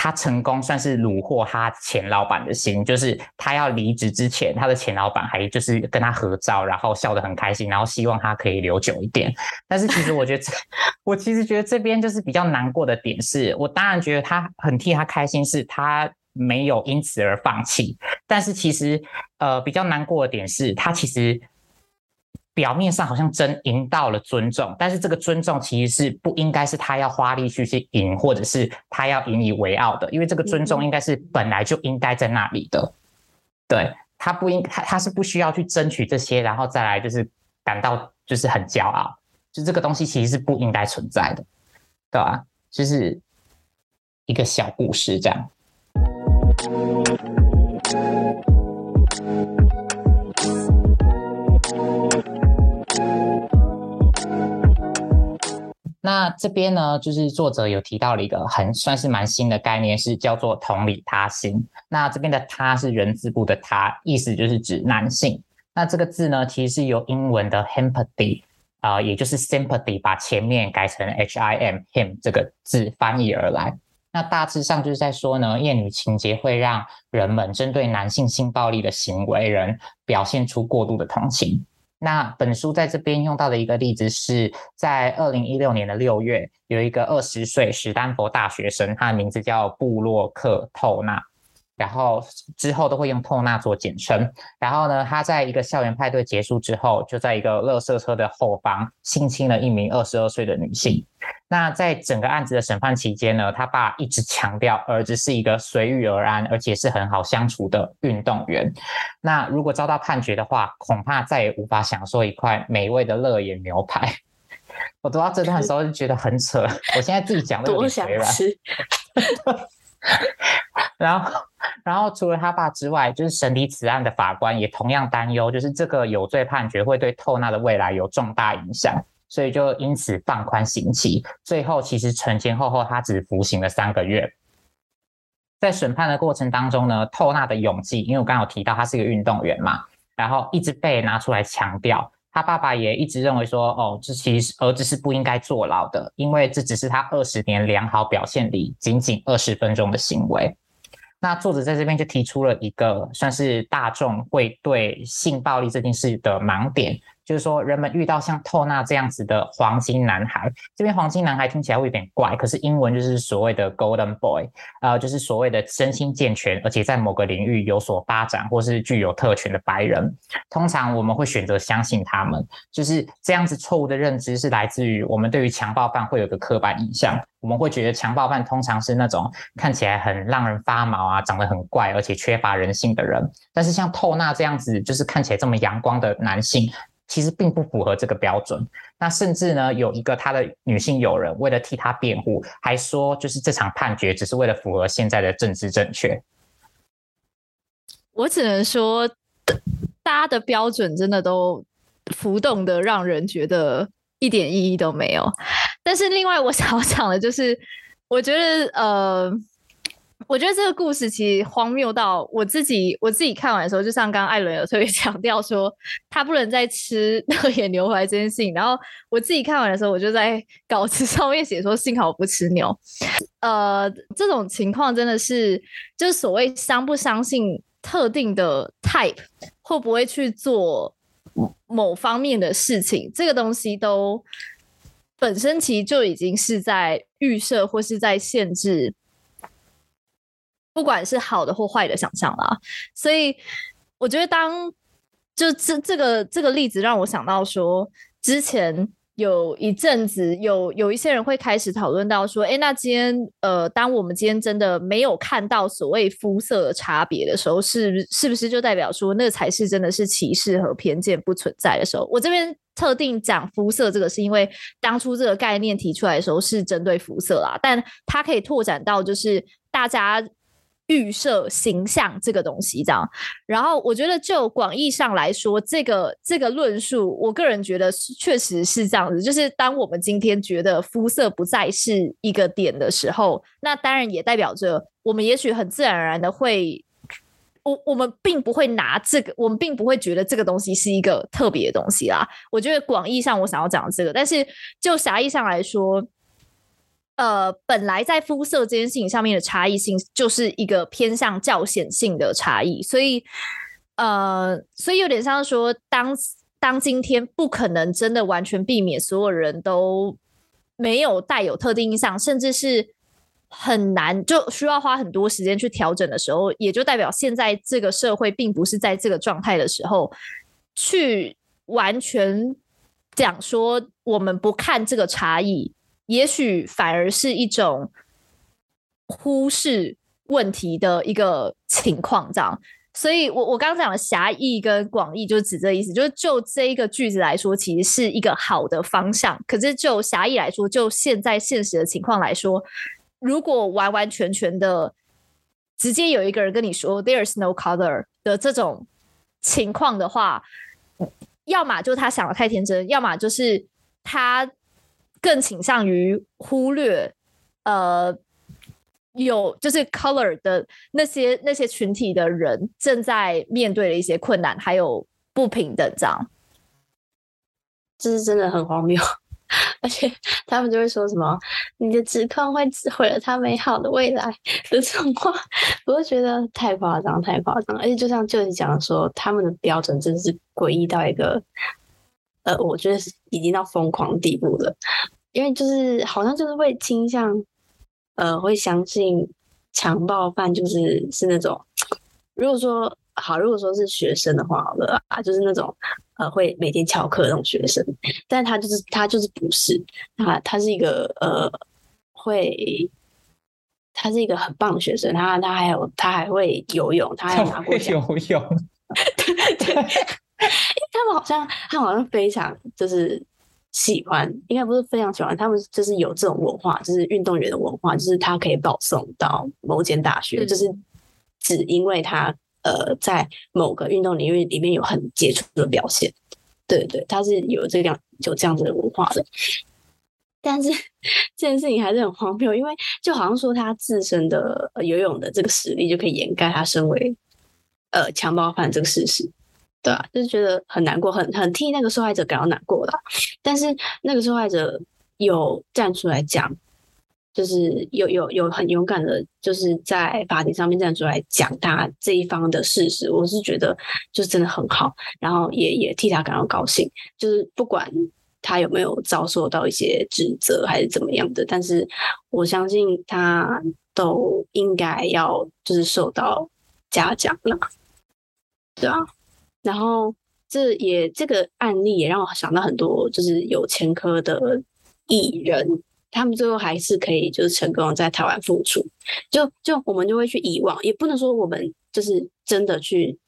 他成功算是虏获他前老板的心，就是他要离职之前，他的前老板还就是跟他合照，然后笑得很开心，然后希望他可以留久一点。但是其实我觉得，我其实觉得这边就是比较难过的点是，我当然觉得他很替他开心，是他没有因此而放弃。但是其实呃比较难过的点是他其实。表面上好像真赢到了尊重，但是这个尊重其实是不应该是他要花力去去赢，或者是他要引以为傲的，因为这个尊重应该是本来就应该在那里的。对，他不应他他是不需要去争取这些，然后再来就是感到就是很骄傲，就这个东西其实是不应该存在的，对吧？就是一个小故事这样。那这边呢，就是作者有提到了一个很算是蛮新的概念，是叫做同理他心。那这边的他是人字部的他，意思就是指男性。那这个字呢，其实是由英文的 “h empathy” 啊、也就是 sympathy，把前面改成 h i m him 这个字翻译而来。那大致上就是在说呢，厌女情结会让人们针对男性性暴力的行为人表现出过度的同情。那本书在这边用到的一个例子是在二零一六年的六月，有一个二十岁史丹佛大学生，他的名字叫布洛克·透纳。然后之后都会用透纳做简称。然后呢，他在一个校园派对结束之后，就在一个垃圾车的后方性侵了一名二十二岁的女性。那在整个案子的审判期间呢，他爸一直强调儿子是一个随遇而安，而且是很好相处的运动员。那如果遭到判决的话，恐怕再也无法享受一块美味的乐眼牛排。我读到这段的时候就觉得很扯，我现在自己讲的有点微软。然后，然后除了他爸之外，就是审理此案的法官也同样担忧，就是这个有罪判决会对透纳的未来有重大影响，所以就因此放宽刑期。最后，其实前前后后他只服刑了三个月。在审判的过程当中呢，透纳的勇气，因为我刚刚有提到他是一个运动员嘛，然后一直被拿出来强调。他爸爸也一直认为说，哦，这其实儿子是不应该坐牢的，因为这只是他二十年良好表现里仅仅二十分钟的行为。那作者在这边就提出了一个算是大众会对性暴力这件事的盲点。就是说，人们遇到像透纳这样子的黄金男孩，这边黄金男孩听起来会有点怪，可是英文就是所谓的 Golden Boy，呃，就是所谓的身心健全，而且在某个领域有所发展或是具有特权的白人。通常我们会选择相信他们，就是这样子错误的认知是来自于我们对于强暴犯会有个刻板印象，我们会觉得强暴犯通常是那种看起来很让人发毛啊，长得很怪，而且缺乏人性的人。但是像透纳这样子，就是看起来这么阳光的男性。其实并不符合这个标准。那甚至呢，有一个他的女性友人为了替他辩护，还说就是这场判决只是为了符合现在的政治正确。我只能说，大家的标准真的都浮动的，让人觉得一点意义都没有。但是另外，我想要讲的就是，我觉得呃。我觉得这个故事其实荒谬到我自己，我自己看完的时候，就像刚艾伦有特别 强调说，他不能再吃那个野牛排这件事情。然后我自己看完的时候，我就在 稿子上面写说，幸好我不吃牛。呃，这种情况真的是，就是所谓相不相信特定的 type 会不会去做某方面的事情，这个东西都本身其实就已经是在预设或是在限制。不管是好的或坏的想象啦，所以我觉得当就这这个这个例子让我想到说，之前有一阵子有有一些人会开始讨论到说，哎，那今天呃，当我们今天真的没有看到所谓肤色的差别的时候，是是不是就代表说那才是真的是歧视和偏见不存在的时候？我这边特定讲肤色这个，是因为当初这个概念提出来的时候是针对肤色啦，但它可以拓展到就是大家。预设形象这个东西，这样，然后我觉得就广义上来说，这个这个论述，我个人觉得确实是这样子。就是当我们今天觉得肤色不再是一个点的时候，那当然也代表着我们也许很自然而然的会，我我们并不会拿这个，我们并不会觉得这个东西是一个特别的东西啦。我觉得广义上我想要讲这个，但是就狭义上来说。呃，本来在肤色这件事情上面的差异性，就是一个偏向较显性的差异，所以呃，所以有点像说，当当今天不可能真的完全避免所有人都没有带有特定印象，甚至是很难就需要花很多时间去调整的时候，也就代表现在这个社会并不是在这个状态的时候，去完全讲说我们不看这个差异。也许反而是一种忽视问题的一个情况，这样。所以我我刚刚讲的狭义跟广义，就是指这意思，就是就这一个句子来说，其实是一个好的方向。可是就狭义来说，就现在现实的情况来说，如果完完全全的直接有一个人跟你说 “There is no color” 的这种情况的话，要么就他想的太天真，要么就是他。更倾向于忽略，呃，有就是 color 的那些那些群体的人正在面对的一些困难，还有不平等，这样，这是真的很荒谬。而且他们就会说什么“你的指控会毁了他美好的未来”的这种话，我就觉得太夸张，太夸张。而且就像就你讲的说，他们的标准真的是诡异到一个。呃，我觉得是已经到疯狂地步了，因为就是好像就是会倾向，呃，会相信强暴犯就是是那种，如果说好，如果说是学生的话，好了啊，就是那种呃会每天翘课那种学生，但他就是他就是不是，他他是一个呃会，他是一个很棒的学生，他他还有他还会游泳，他还拿过游泳，对对。他们好像，他们好像非常就是喜欢，应该不是非常喜欢，他们就是有这种文化，就是运动员的文化，就是他可以保送到某间大学，嗯、就是只因为他呃在某个运动领域里面有很杰出的表现，对对，他是有这样有这样子的文化的。但是这件事情还是很荒谬，因为就好像说他自身的游泳的这个实力就可以掩盖他身为呃强暴犯这个事实。对啊，就是觉得很难过，很很替那个受害者感到难过了。但是那个受害者有站出来讲，就是有有有很勇敢的，就是在法庭上面站出来讲他这一方的事实。我是觉得就是真的很好，然后也也替他感到高兴。就是不管他有没有遭受到一些指责还是怎么样的，但是我相信他都应该要就是受到嘉奖了。对啊。然后，这也这个案例也让我想到很多，就是有前科的艺人，他们最后还是可以就是成功在台湾复出。就就我们就会去遗忘，也不能说我们就是真的去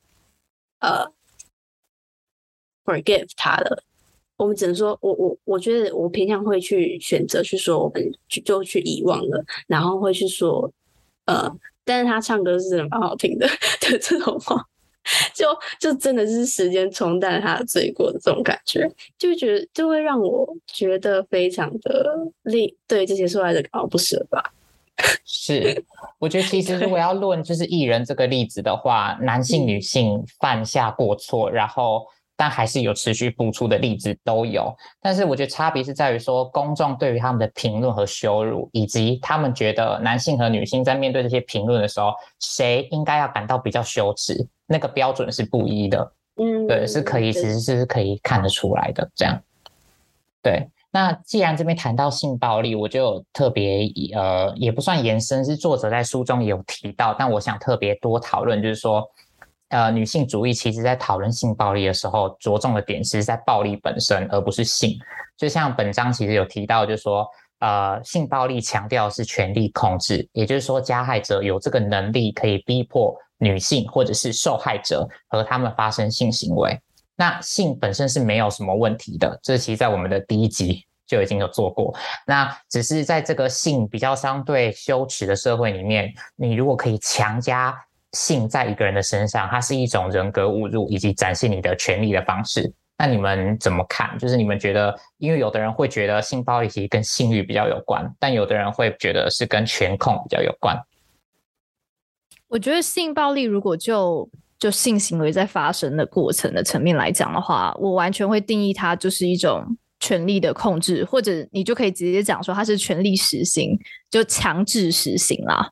呃 forgive 他了。我们只能说，我我我觉得我偏向会去选择去说，我们就就去遗忘了，然后会去说呃，但是他唱歌是真的蛮好听的 的这种话。就就真的是时间冲淡了他的罪过的这种感觉，就觉得就会让我觉得非常的令对这些受害者感到不舍吧。是，我觉得其实如果要论就是艺人这个例子的话，男性、女性犯下过错，然后。但还是有持续付出的例子都有，但是我觉得差别是在于说，公众对于他们的评论和羞辱，以及他们觉得男性和女性在面对这些评论的时候，谁应该要感到比较羞耻，那个标准是不一的。嗯，对，是可以，其实是可以看得出来的。这样，对。那既然这边谈到性暴力，我就特别呃，也不算延伸，是作者在书中也有提到，但我想特别多讨论，就是说。呃，女性主义其实在讨论性暴力的时候，着重的点是在暴力本身，而不是性。就像本章其实有提到，就是说，呃，性暴力强调是权力控制，也就是说，加害者有这个能力可以逼迫女性或者是受害者和他们发生性行为。那性本身是没有什么问题的，这其实在我们的第一集就已经有做过。那只是在这个性比较相对羞耻的社会里面，你如果可以强加。性在一个人的身上，它是一种人格侮辱以及展现你的权利的方式。那你们怎么看？就是你们觉得，因为有的人会觉得性暴力其实跟性欲比较有关，但有的人会觉得是跟权控比较有关。我觉得性暴力如果就就性行为在发生的过程的层面来讲的话，我完全会定义它就是一种权力的控制，或者你就可以直接讲说它是权力实行，就强制实行啦。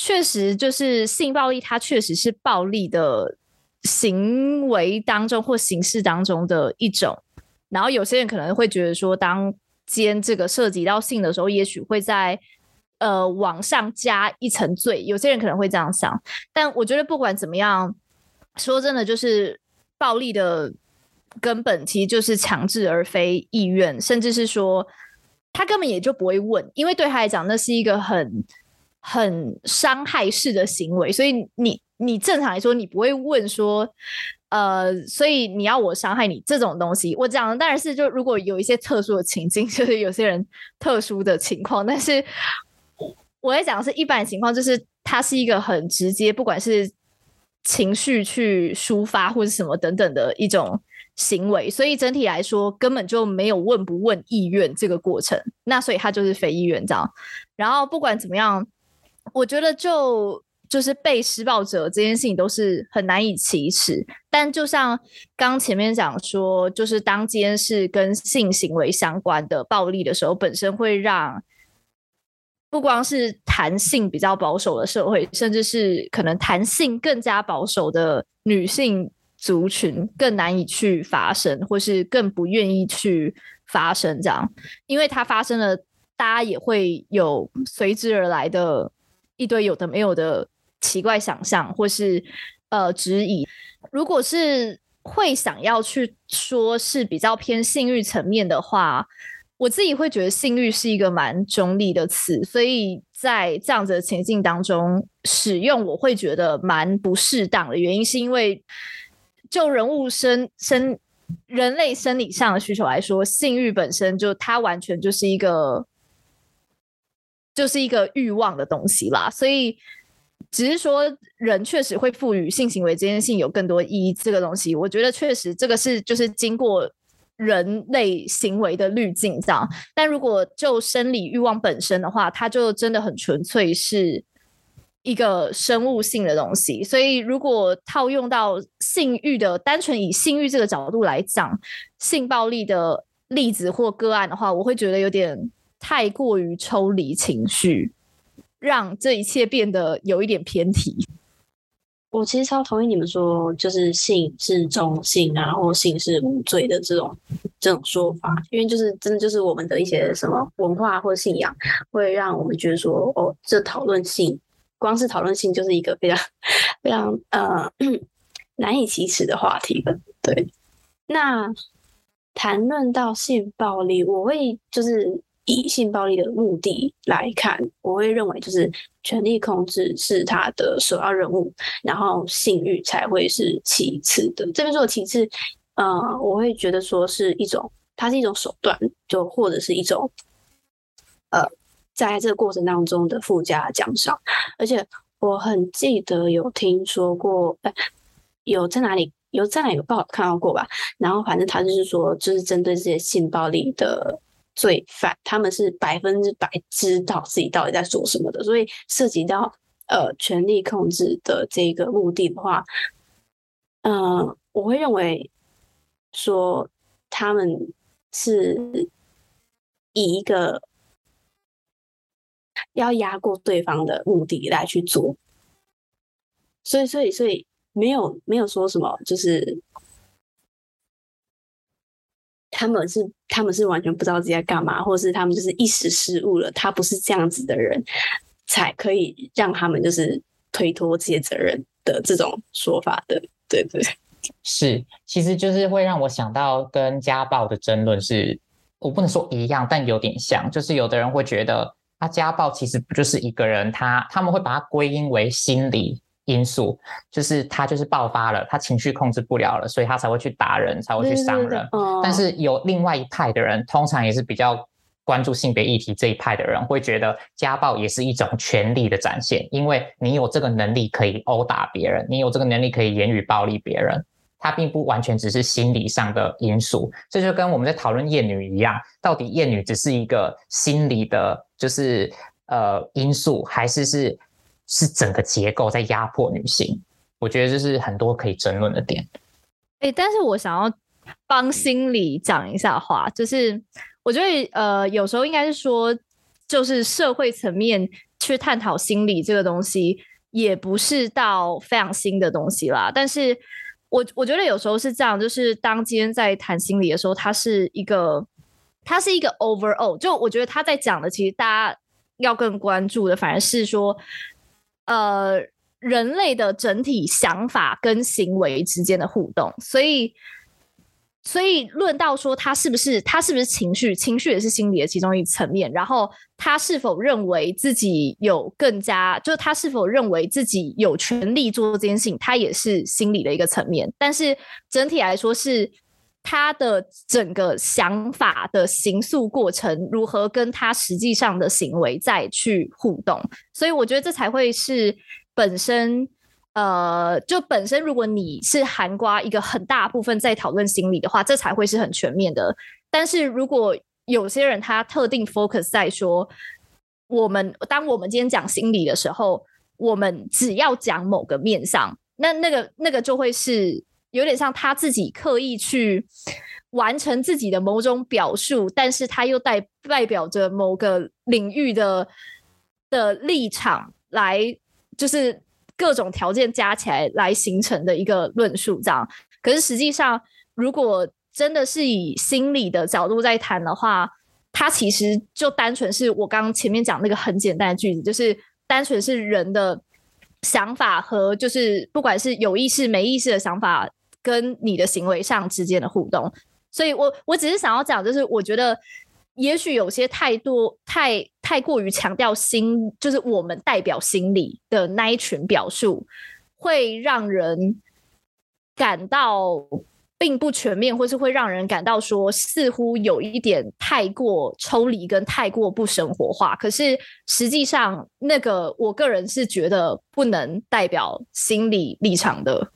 确实，就是性暴力，它确实是暴力的行为当中或形式当中的一种。然后有些人可能会觉得说，当间这个涉及到性的时候，也许会在呃往上加一层罪。有些人可能会这样想，但我觉得不管怎么样，说真的，就是暴力的根本其实就是强制而非意愿，甚至是说他根本也就不会问，因为对他来讲，那是一个很。很伤害式的行为，所以你你正常来说，你不会问说，呃，所以你要我伤害你这种东西。我讲的当然是就如果有一些特殊的情境，就是有些人特殊的情况，但是我在讲的是一般情况，就是它是一个很直接，不管是情绪去抒发或者什么等等的一种行为，所以整体来说根本就没有问不问意愿这个过程，那所以它就是非意愿这样。然后不管怎么样。我觉得就就是被施暴者这件事情都是很难以启齿，但就像刚前面讲说，就是当今天是跟性行为相关的暴力的时候，本身会让不光是谈性比较保守的社会，甚至是可能谈性更加保守的女性族群更难以去发生，或是更不愿意去发生，这样，因为它发生了，大家也会有随之而来的。一堆有的没有的奇怪想象，或是呃质疑。如果是会想要去说是比较偏性欲层面的话，我自己会觉得性欲是一个蛮中立的词，所以在这样子的情境当中使用，我会觉得蛮不适当的。原因是因为就人物生生人类生理上的需求来说，性欲本身就它完全就是一个。就是一个欲望的东西啦，所以只是说人确实会赋予性行为这件事情有更多意义。这个东西，我觉得确实这个是就是经过人类行为的滤镜这样。但如果就生理欲望本身的话，它就真的很纯粹是一个生物性的东西。所以如果套用到性欲的单纯以性欲这个角度来讲，性暴力的例子或个案的话，我会觉得有点。太过于抽离情绪，让这一切变得有一点偏题。我其实超同意你们说，就是性是中性，然后性是无罪的这种这种说法，因为就是真的就是我们的一些什么文化或信仰，会让我们觉得说，哦，这讨论性，光是讨论性就是一个非常非常呃 难以启齿的话题了。对，那谈论到性暴力，我会就是。以性暴力的目的来看，我会认为就是权力控制是他的首要任务，然后性欲才会是其次的。这边说的其次，呃，我会觉得说是一种，它是一种手段，就或者是一种，呃，在这个过程当中的附加奖赏。而且我很记得有听说过，呃，有在哪里有在哪有报看到过吧？然后反正他就是说，就是针对这些性暴力的。罪犯他们是百分之百知道自己到底在做什么的，所以涉及到呃权力控制的这个目的的话，嗯、我会认为说他们是以一个要压过对方的目的来去做，所以所以所以没有没有说什么就是。他们是他们是完全不知道自己在干嘛，或者是他们就是一时失误了。他不是这样子的人，才可以让他们就是推脱这些责任的这种说法的。对对，是，其实就是会让我想到跟家暴的争论是，我不能说一样，但有点像。就是有的人会觉得，他家暴其实不就是一个人，他他们会把它归因为心理。因素就是他就是爆发了，他情绪控制不了了，所以他才会去打人，才会去伤人。但是有另外一派的人，通常也是比较关注性别议题这一派的人，会觉得家暴也是一种权力的展现，因为你有这个能力可以殴打别人，你有这个能力可以言语暴力别人，他并不完全只是心理上的因素。这就跟我们在讨论厌女一样，到底厌女只是一个心理的，就是呃因素，还是是？是整个结构在压迫女性，我觉得这是很多可以争论的点。哎、欸，但是我想要帮心理讲一下话，就是我觉得呃，有时候应该是说，就是社会层面去探讨心理这个东西，也不是到非常新的东西啦。但是我我觉得有时候是这样，就是当今天在谈心理的时候，它是一个，它是一个 overall，就我觉得他在讲的，其实大家要更关注的，反而是说，呃。人类的整体想法跟行为之间的互动，所以，所以论到说他是不是他是不是情绪，情绪也是心理的其中一层面。然后他是否认为自己有更加，就是他是否认为自己有权利做这件事情，他也是心理的一个层面。但是整体来说，是他的整个想法的形塑过程如何跟他实际上的行为再去互动。所以我觉得这才会是。本身，呃，就本身，如果你是含瓜一个很大部分在讨论心理的话，这才会是很全面的。但是如果有些人他特定 focus 在说，我们当我们今天讲心理的时候，我们只要讲某个面向，那那个那个就会是有点像他自己刻意去完成自己的某种表述，但是他又代代表着某个领域的的立场来。就是各种条件加起来来形成的一个论述，这样。可是实际上，如果真的是以心理的角度在谈的话，它其实就单纯是我刚刚前面讲那个很简单的句子，就是单纯是人的想法和就是不管是有意识没意识的想法跟你的行为上之间的互动。所以我我只是想要讲，就是我觉得。也许有些太多、太太过于强调心，就是我们代表心理的那一群表述，会让人感到并不全面，或是会让人感到说似乎有一点太过抽离跟太过不生活化。可是实际上，那个我个人是觉得不能代表心理立场的。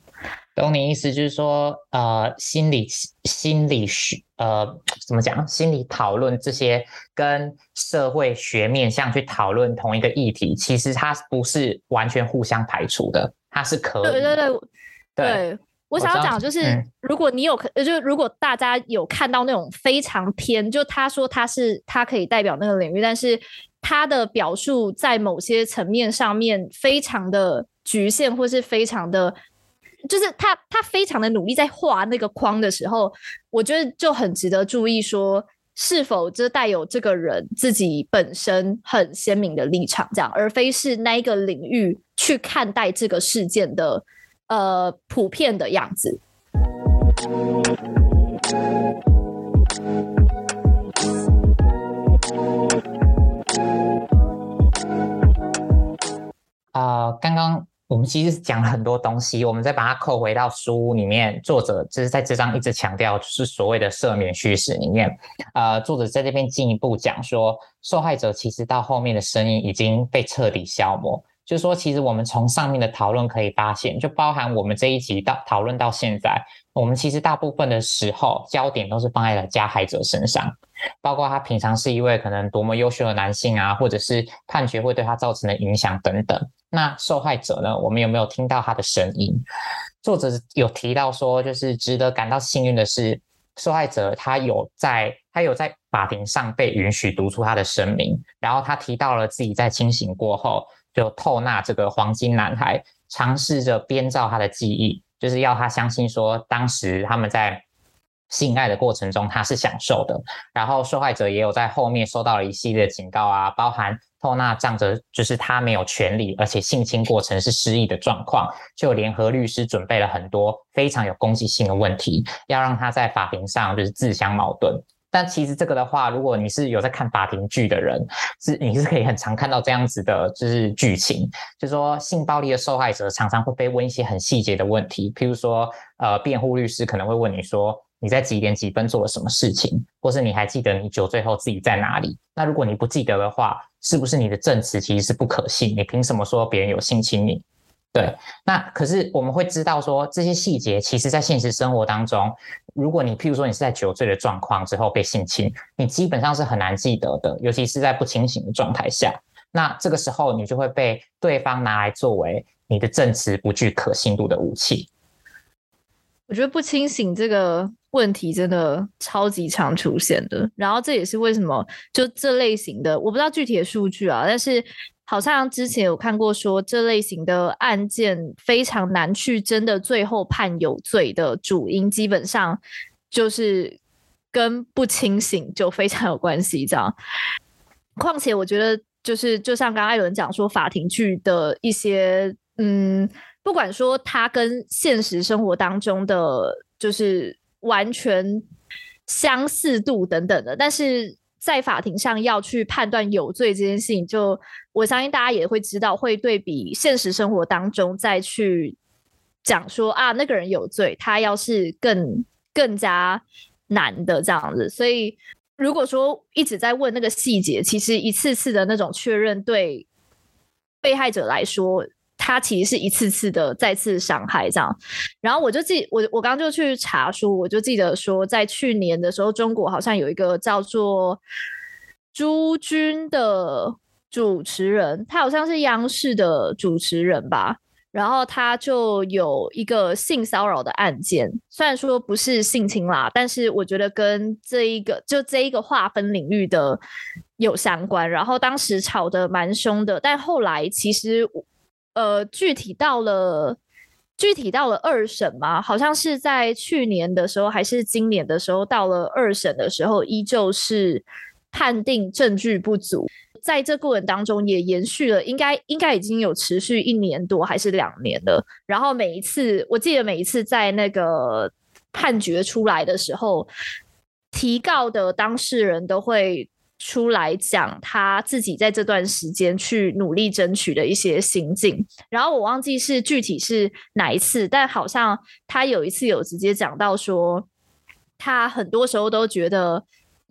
懂你意思，就是说，呃，心理心理学，呃，怎么讲？心理讨论这些跟社会学面向去讨论同一个议题，其实它不是完全互相排除的，它是可以。对对对对，对我想要讲就是，嗯、如果你有，就如果大家有看到那种非常偏，就他说他是他可以代表那个领域，但是他的表述在某些层面上面非常的局限，或是非常的。就是他，他非常的努力在画那个框的时候，我觉得就很值得注意，说是否这带有这个人自己本身很鲜明的立场，这样，而非是那一个领域去看待这个事件的呃普遍的样子。啊、刚刚。我们其实讲了很多东西，我们再把它扣回到书里面。作者就是在这章一直强调，就是所谓的赦免叙事里面。呃，作者在这边进一步讲说，受害者其实到后面的声音已经被彻底消磨。就是说，其实我们从上面的讨论可以发现，就包含我们这一集到讨论到现在，我们其实大部分的时候焦点都是放在了加害者身上，包括他平常是一位可能多么优秀的男性啊，或者是判决会对他造成的影响等等。那受害者呢？我们有没有听到他的声音？作者有提到说，就是值得感到幸运的是，受害者他有在，他有在法庭上被允许读出他的声明，然后他提到了自己在清醒过后就透纳这个黄金男孩，尝试着编造他的记忆，就是要他相信说当时他们在性爱的过程中他是享受的。然后受害者也有在后面收到了一系列警告啊，包含。透纳仗着就是他没有权利，而且性侵过程是失忆的状况，就联合律师准备了很多非常有攻击性的问题，要让他在法庭上就是自相矛盾。但其实这个的话，如果你是有在看法庭剧的人，是你是可以很常看到这样子的，就是剧情，就是说性暴力的受害者常常会被问一些很细节的问题，譬如说，呃，辩护律师可能会问你说。你在几点几分做了什么事情，或是你还记得你酒醉后自己在哪里？那如果你不记得的话，是不是你的证词其实是不可信？你凭什么说别人有性侵你？对，那可是我们会知道说这些细节，其实在现实生活当中，如果你譬如说你是在酒醉的状况之后被性侵，你基本上是很难记得的，尤其是在不清醒的状态下。那这个时候你就会被对方拿来作为你的证词不具可信度的武器。我觉得不清醒这个问题真的超级常出现的。然后这也是为什么就这类型的，我不知道具体的数据啊，但是好像之前有看过说这类型的案件非常难去真的最后判有罪的主因，基本上就是跟不清醒就非常有关系。这样，况且我觉得就是就像刚刚艾伦讲说，法庭剧的一些嗯。不管说他跟现实生活当中的就是完全相似度等等的，但是在法庭上要去判断有罪这件事情，就我相信大家也会知道，会对比现实生活当中再去讲说啊，那个人有罪，他要是更更加难的这样子。所以如果说一直在问那个细节，其实一次次的那种确认，对被害者来说。他其实是一次次的再次伤害这样，然后我就记我我刚就去查书，我就记得说，在去年的时候，中国好像有一个叫做朱军的主持人，他好像是央视的主持人吧，然后他就有一个性骚扰的案件，虽然说不是性侵啦，但是我觉得跟这一个就这一个划分领域的有相关，然后当时吵得蛮凶的，但后来其实。呃，具体到了具体到了二审嘛，好像是在去年的时候，还是今年的时候，到了二审的时候，依旧是判定证据不足。在这过程当中，也延续了，应该应该已经有持续一年多还是两年了。然后每一次，我记得每一次在那个判决出来的时候，提告的当事人都会。出来讲他自己在这段时间去努力争取的一些心境，然后我忘记是具体是哪一次，但好像他有一次有直接讲到说，他很多时候都觉得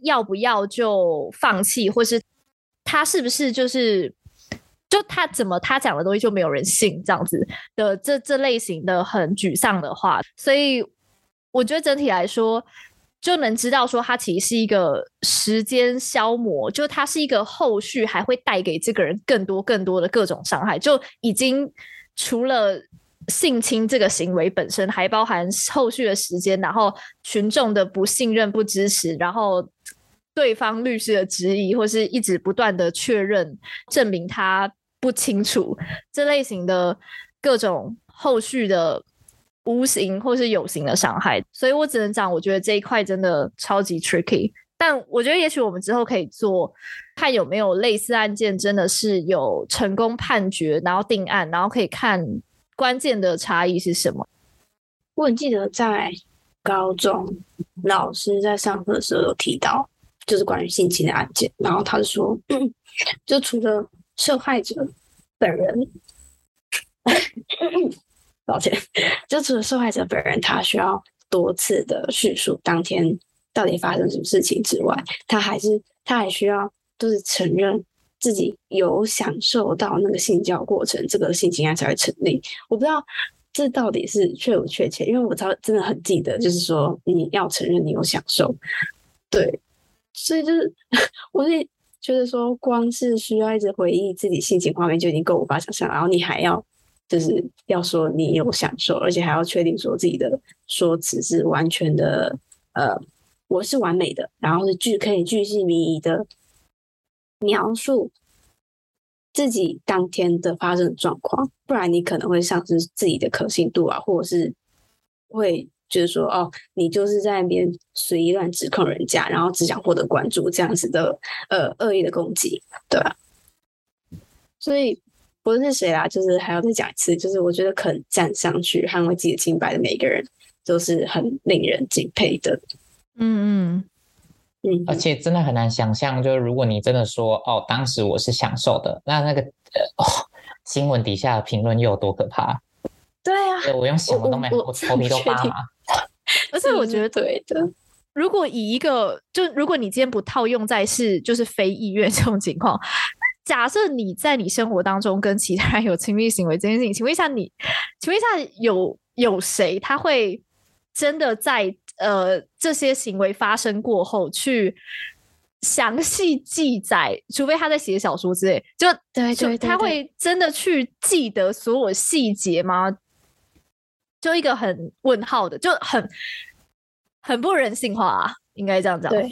要不要就放弃，或是他是不是就是就他怎么他讲的东西就没有人信这样子的这这类型的很沮丧的话，所以我觉得整体来说。就能知道说，他其实是一个时间消磨，就他是一个后续还会带给这个人更多更多的各种伤害，就已经除了性侵这个行为本身，还包含后续的时间，然后群众的不信任、不支持，然后对方律师的质疑，或是一直不断的确认，证明他不清楚这类型的各种后续的。无形或是有形的伤害，所以我只能讲，我觉得这一块真的超级 tricky。但我觉得，也许我们之后可以做，看有没有类似案件，真的是有成功判决，然后定案，然后可以看关键的差异是什么。我很记得在高中老师在上课的时候有提到，就是关于性侵的案件，然后他就说，就除了受害者本人。抱歉，就除了受害者本人，他需要多次的叙述当天到底发生什么事情之外，他还是他还需要就是承认自己有享受到那个性交过程，这个性侵案才会成立。我不知道这到底是确不确切，因为我知真的很记得，就是说你要承认你有享受，对，所以就是 我是觉得说，光是需要一直回忆自己性情画面就已经够无法想象，然后你还要。就是要说你有享受，而且还要确定说自己的说辞是完全的，呃，我是完美的，然后是具可以具细靡遗的描述自己当天的发生的状况，不然你可能会丧失自己的可信度啊，或者是会觉得说哦，你就是在那边随意乱指控人家，然后只想获得关注这样子的呃恶意的攻击，对吧？所以。不论是谁啦，就是还要再讲一次，就是我觉得肯站上去捍卫自己的清白的每一个人，都是很令人敬佩的。嗯嗯嗯，而且真的很难想象，就是如果你真的说哦，当时我是享受的，那那个呃哦，新闻底下的评论又有多可怕？对啊，我用什么都没，我头皮都发麻。而且我觉得对的，如果以一个就如果你今天不套用在是就是非意愿这种情况。假设你在你生活当中跟其他人有亲密行为这件事情，请问一下你，请问一下有有谁他会真的在呃这些行为发生过后去详细记载？除非他在写小说之类，就对，就他会真的去记得所有细节吗？就一个很问号的，就很很不人性化啊，应该这样讲。对，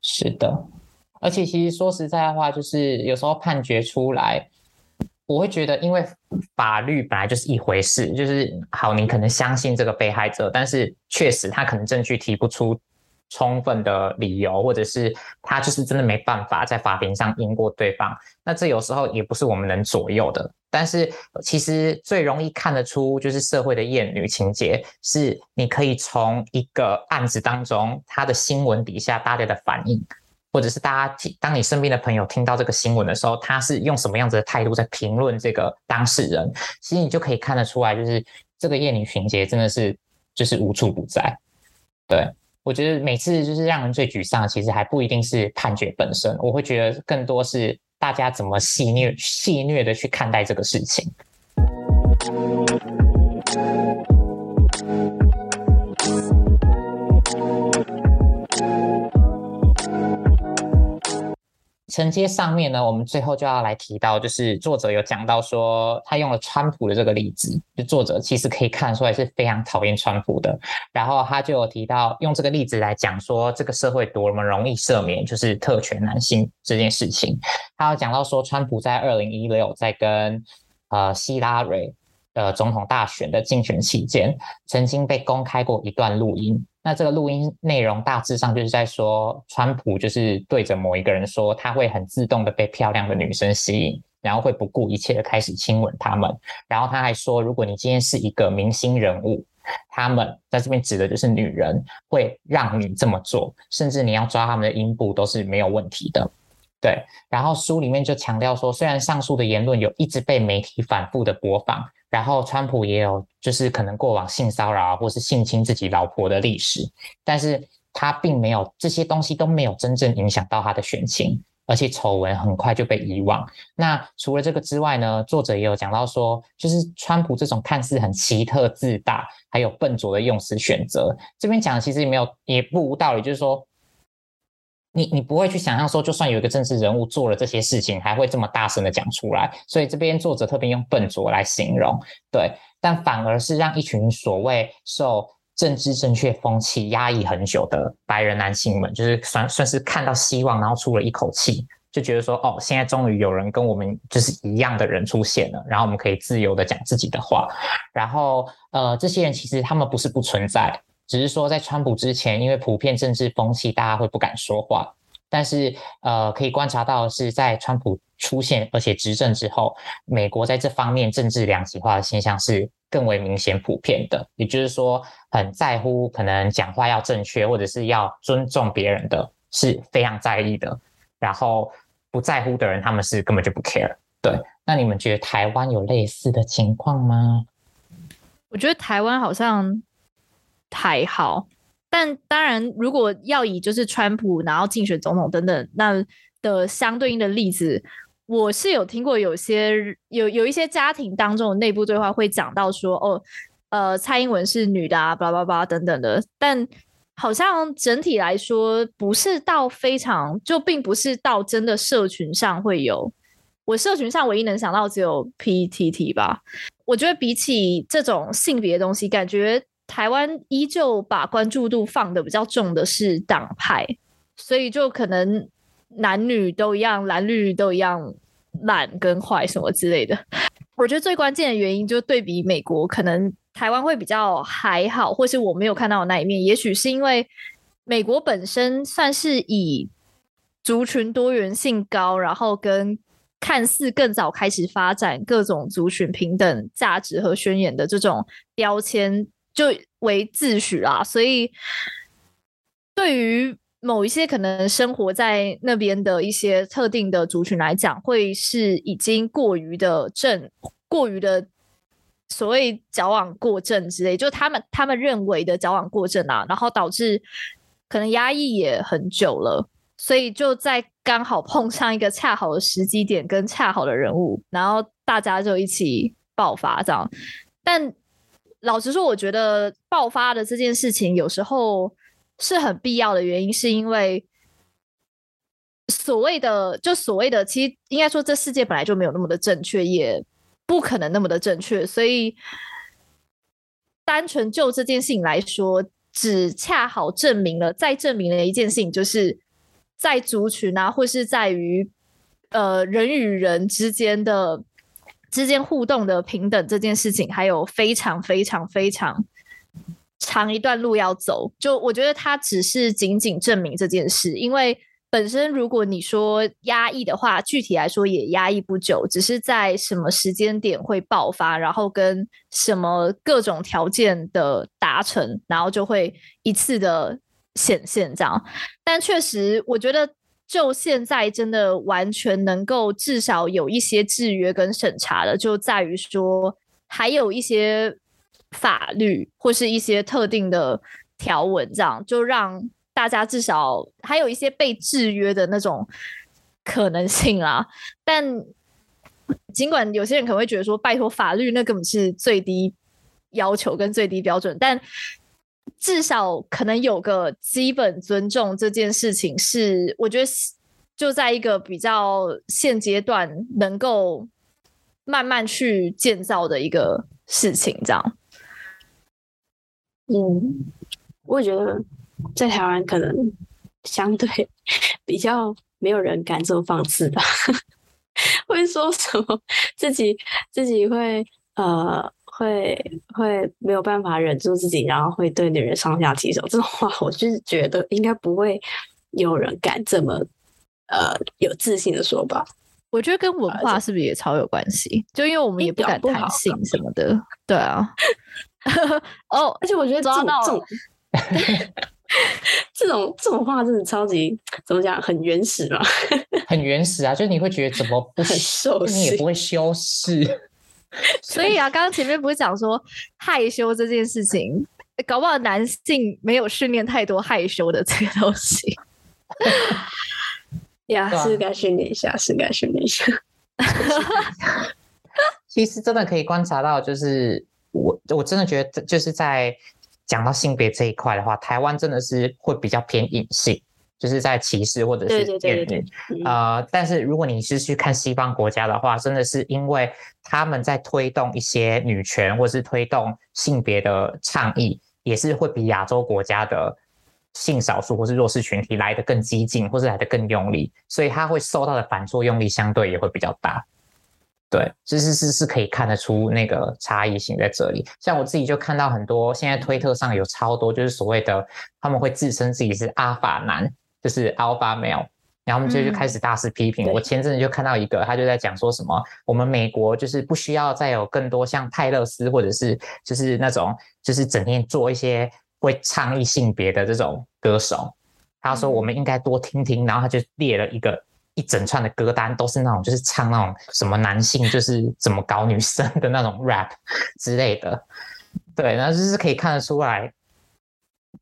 是的，而且其实说实在的话，就是有时候判决出来。我会觉得，因为法律本来就是一回事，就是好，你可能相信这个被害者，但是确实他可能证据提不出充分的理由，或者是他就是真的没办法在法庭上赢过对方。那这有时候也不是我们能左右的。但是其实最容易看得出就是社会的厌女情节，是你可以从一个案子当中他的新闻底下大家的反应。或者是大家，当你身边的朋友听到这个新闻的时候，他是用什么样子的态度在评论这个当事人？其实你就可以看得出来，就是这个厌女情节真的是就是无处不在。对，我觉得每次就是让人最沮丧，其实还不一定是判决本身，我会觉得更多是大家怎么戏谑戏谑的去看待这个事情。承接上面呢，我们最后就要来提到，就是作者有讲到说，他用了川普的这个例子，就作者其实可以看出来是非常讨厌川普的。然后他就有提到，用这个例子来讲说，这个社会多么容易赦免，就是特权男性这件事情。他有讲到说，川普在二零一六在跟呃希拉蕊呃总统大选的竞选期间，曾经被公开过一段录音。那这个录音内容大致上就是在说，川普就是对着某一个人说，他会很自动的被漂亮的女生吸引，然后会不顾一切的开始亲吻他们。然后他还说，如果你今天是一个明星人物，他们在这边指的就是女人，会让你这么做，甚至你要抓他们的阴部都是没有问题的。对。然后书里面就强调说，虽然上述的言论有一直被媒体反复的播放。然后，川普也有就是可能过往性骚扰或是性侵自己老婆的历史，但是他并没有这些东西都没有真正影响到他的选情，而且丑闻很快就被遗忘。那除了这个之外呢，作者也有讲到说，就是川普这种看似很奇特自大，还有笨拙的用词选择，这边讲其实也没有也不无道理，就是说。你你不会去想象说，就算有一个政治人物做了这些事情，还会这么大声的讲出来。所以这边作者特别用笨拙来形容，对，但反而是让一群所谓受政治正确风气压抑很久的白人男性们，就是算算是看到希望，然后出了一口气，就觉得说，哦，现在终于有人跟我们就是一样的人出现了，然后我们可以自由的讲自己的话。然后，呃，这些人其实他们不是不存在。只是说，在川普之前，因为普遍政治风气，大家会不敢说话。但是，呃，可以观察到的是，在川普出现而且执政之后，美国在这方面政治两极化的现象是更为明显普遍的。也就是说，很在乎可能讲话要正确，或者是要尊重别人的，是非常在意的。然后不在乎的人，他们是根本就不 care。对，那你们觉得台湾有类似的情况吗？我觉得台湾好像。还好，但当然，如果要以就是川普然后竞选总统等等那的相对应的例子，我是有听过有些有有一些家庭当中的内部对话会讲到说，哦，呃，蔡英文是女的啊，巴拉巴拉等等的，但好像整体来说不是到非常，就并不是到真的社群上会有，我社群上唯一能想到只有 PTT 吧，我觉得比起这种性别的东西，感觉。台湾依旧把关注度放的比较重的是党派，所以就可能男女都一样，蓝绿都一样懒跟坏什么之类的。我觉得最关键的原因就对比美国，可能台湾会比较还好，或是我没有看到的那一面。也许是因为美国本身算是以族群多元性高，然后跟看似更早开始发展各种族群平等价值和宣言的这种标签。就为自诩啦，所以对于某一些可能生活在那边的一些特定的族群来讲，会是已经过于的正，过于的所谓矫枉过正之类，就他们他们认为的矫枉过正啊，然后导致可能压抑也很久了，所以就在刚好碰上一个恰好的时机点跟恰好的人物，然后大家就一起爆发这样，但。老实说，我觉得爆发的这件事情有时候是很必要的原因，是因为所谓的就所谓的，其实应该说这世界本来就没有那么的正确，也不可能那么的正确，所以单纯就这件事情来说，只恰好证明了，再证明了一件事情，就是在族群啊，或是在于呃人与人之间的之间互动的平等这件事情，还有非常非常非常长一段路要走。就我觉得它只是仅仅证明这件事，因为。本身，如果你说压抑的话，具体来说也压抑不久，只是在什么时间点会爆发，然后跟什么各种条件的达成，然后就会一次的显现这样。但确实，我觉得就现在真的完全能够至少有一些制约跟审查的，就在于说还有一些法律或是一些特定的条文，这样就让。大家至少还有一些被制约的那种可能性啦，但尽管有些人可能会觉得说，拜托法律那根本是最低要求跟最低标准，但至少可能有个基本尊重这件事情是，我觉得就在一个比较现阶段能够慢慢去建造的一个事情，这样。嗯，我也觉得。在台湾可能相对比较没有人敢这么放肆吧，会说什么自己自己会呃会会没有办法忍住自己，然后会对女人上下其手这种话，我就是觉得应该不会有人敢这么呃有自信的说吧。我觉得跟文化是不是也超有关系？就因为我们也不敢谈性什么的，对啊。哦，而且我觉得抓到了。这种 这种话真的超级怎么讲？很原始嘛，很原始啊！就是你会觉得怎么不修饰，你也不会修饰。所以啊，刚刚前面不是讲说害羞这件事情，搞不好男性没有训练太多害羞的这个东西。呀，是该训练一下，是该训练一下。其实真的可以观察到，就是我我真的觉得，就是在。讲到性别这一块的话，台湾真的是会比较偏隐性，就是在歧视或者是对对对对，呃，但是如果你是去看西方国家的话，真的是因为他们在推动一些女权或是推动性别的倡议，也是会比亚洲国家的性少数或是弱势群体来得更激进，或是来得更用力，所以它会受到的反作用力相对也会比较大。对，其实是是可以看得出那个差异性在这里。像我自己就看到很多，现在推特上有超多，就是所谓的他们会自称自己是阿法男，就是 alpha male，然后他们就就开始大肆批评。嗯、我前阵子就看到一个，他就在讲说什么，我们美国就是不需要再有更多像泰勒斯或者是就是那种就是整天做一些会倡议性别的这种歌手。他说我们应该多听听，然后他就列了一个。一整串的歌单都是那种，就是唱那种什么男性就是怎么搞女生的那种 rap 之类的，对，然后就是可以看得出来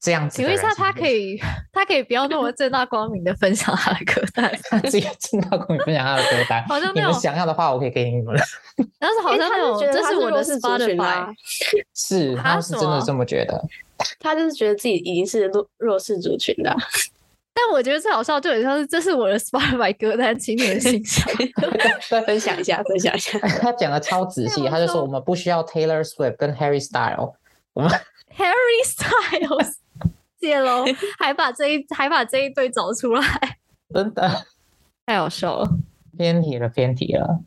这样子。请问一下，他可以，他可以不要那么正大光明的分享他的歌单，他自己正大光明分享他的歌单。好像没有。你们想要的话，我可以给你们。但是好像没有，这是我的 Spotify。是，他是真的这么觉得。他就是觉得自己已经是弱弱势族群的。但我觉得最好笑，就很像是这是我的 Spotify 歌单，请你们欣赏。再分享一下，分享一下。他讲的超仔细，他就说我们不需要 Taylor Swift 跟 Harry Styles，我们 Harry Styles 谢喽，还把这一还把这一对找出来，真的 太好笑了。偏题了，偏题了。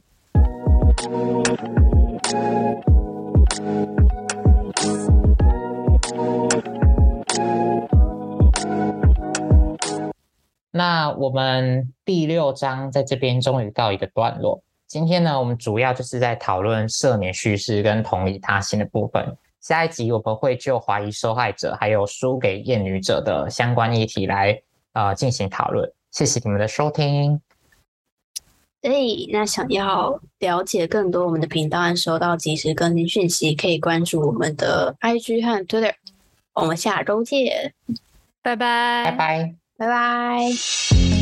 那我们第六章在这边终于告一个段落。今天呢，我们主要就是在讨论赦免叙事跟同理他心的部分。下一集我们会就怀疑受害者还有输给厌女者的相关议题来呃进行讨论。谢谢你们的收听。所以，那想要了解更多我们的频道和收到及时更新讯息，可以关注我们的 IG 和 Twitter。我们下周见，拜拜，拜拜。拜拜。